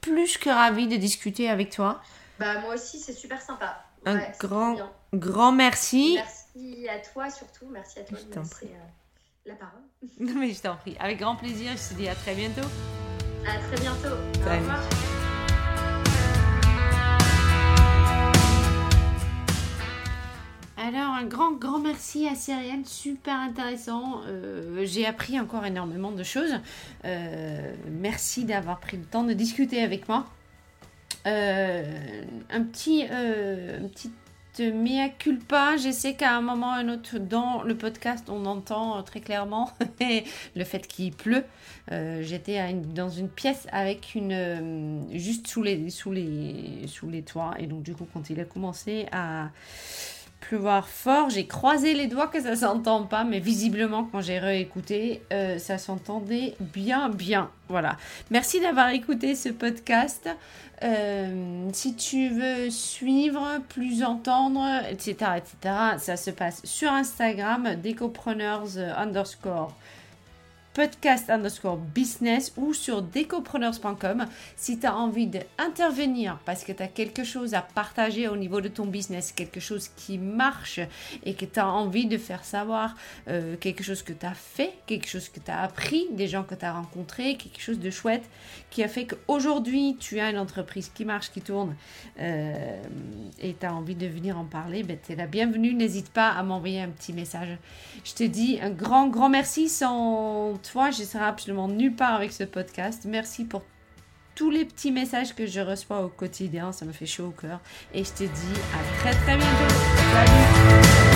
Speaker 2: plus que ravie de discuter avec toi.
Speaker 1: Bah moi aussi, c'est super sympa.
Speaker 2: Un grand, grand merci.
Speaker 1: Merci à toi surtout. Merci à toi de me laisser euh, la parole. (laughs) (laughs)
Speaker 2: Non mais je t'en prie. Avec grand plaisir. Je te dis à très bientôt.
Speaker 1: À très bientôt. Au revoir.
Speaker 2: Alors, un grand, grand merci à Cyrielle, super intéressant. Euh, j'ai appris encore énormément de choses. Euh, merci d'avoir pris le temps de discuter avec moi. Euh, un petit, petit mea culpa. Je sais qu'à un moment ou un autre dans le podcast, on entend très clairement (laughs) le fait qu'il pleut. J'étais dans une pièce avec une juste sous les sous les sous les toits et donc du coup quand il a commencé à pleuvoir fort, j'ai croisé les doigts que ça s'entend pas, mais visiblement quand j'ai réécouté, euh, ça s'entendait bien bien. Voilà. Merci d'avoir écouté ce podcast. Euh, si tu veux suivre, plus entendre, etc., etc., ça se passe sur Instagram, decopreneurs underscore podcast underscore business ou sur decopreneurs.com si tu as envie d'intervenir parce que tu as quelque chose à partager au niveau de ton business, quelque chose qui marche et que tu as envie de faire savoir euh, quelque chose que tu as fait, quelque chose que tu as appris, des gens que tu as rencontrés, quelque chose de chouette qui a fait qu'aujourd'hui tu as une entreprise qui marche, qui tourne euh, et tu as envie de venir en parler, ben, tu es la bienvenue. N'hésite pas à m'envoyer un petit message. Je te dis un grand, grand merci. Sans toi, je serai absolument nulle part avec ce podcast. Merci pour tous les petits messages que je reçois au quotidien. Ça me fait chaud au cœur. Et je te dis à très, très bientôt. Salut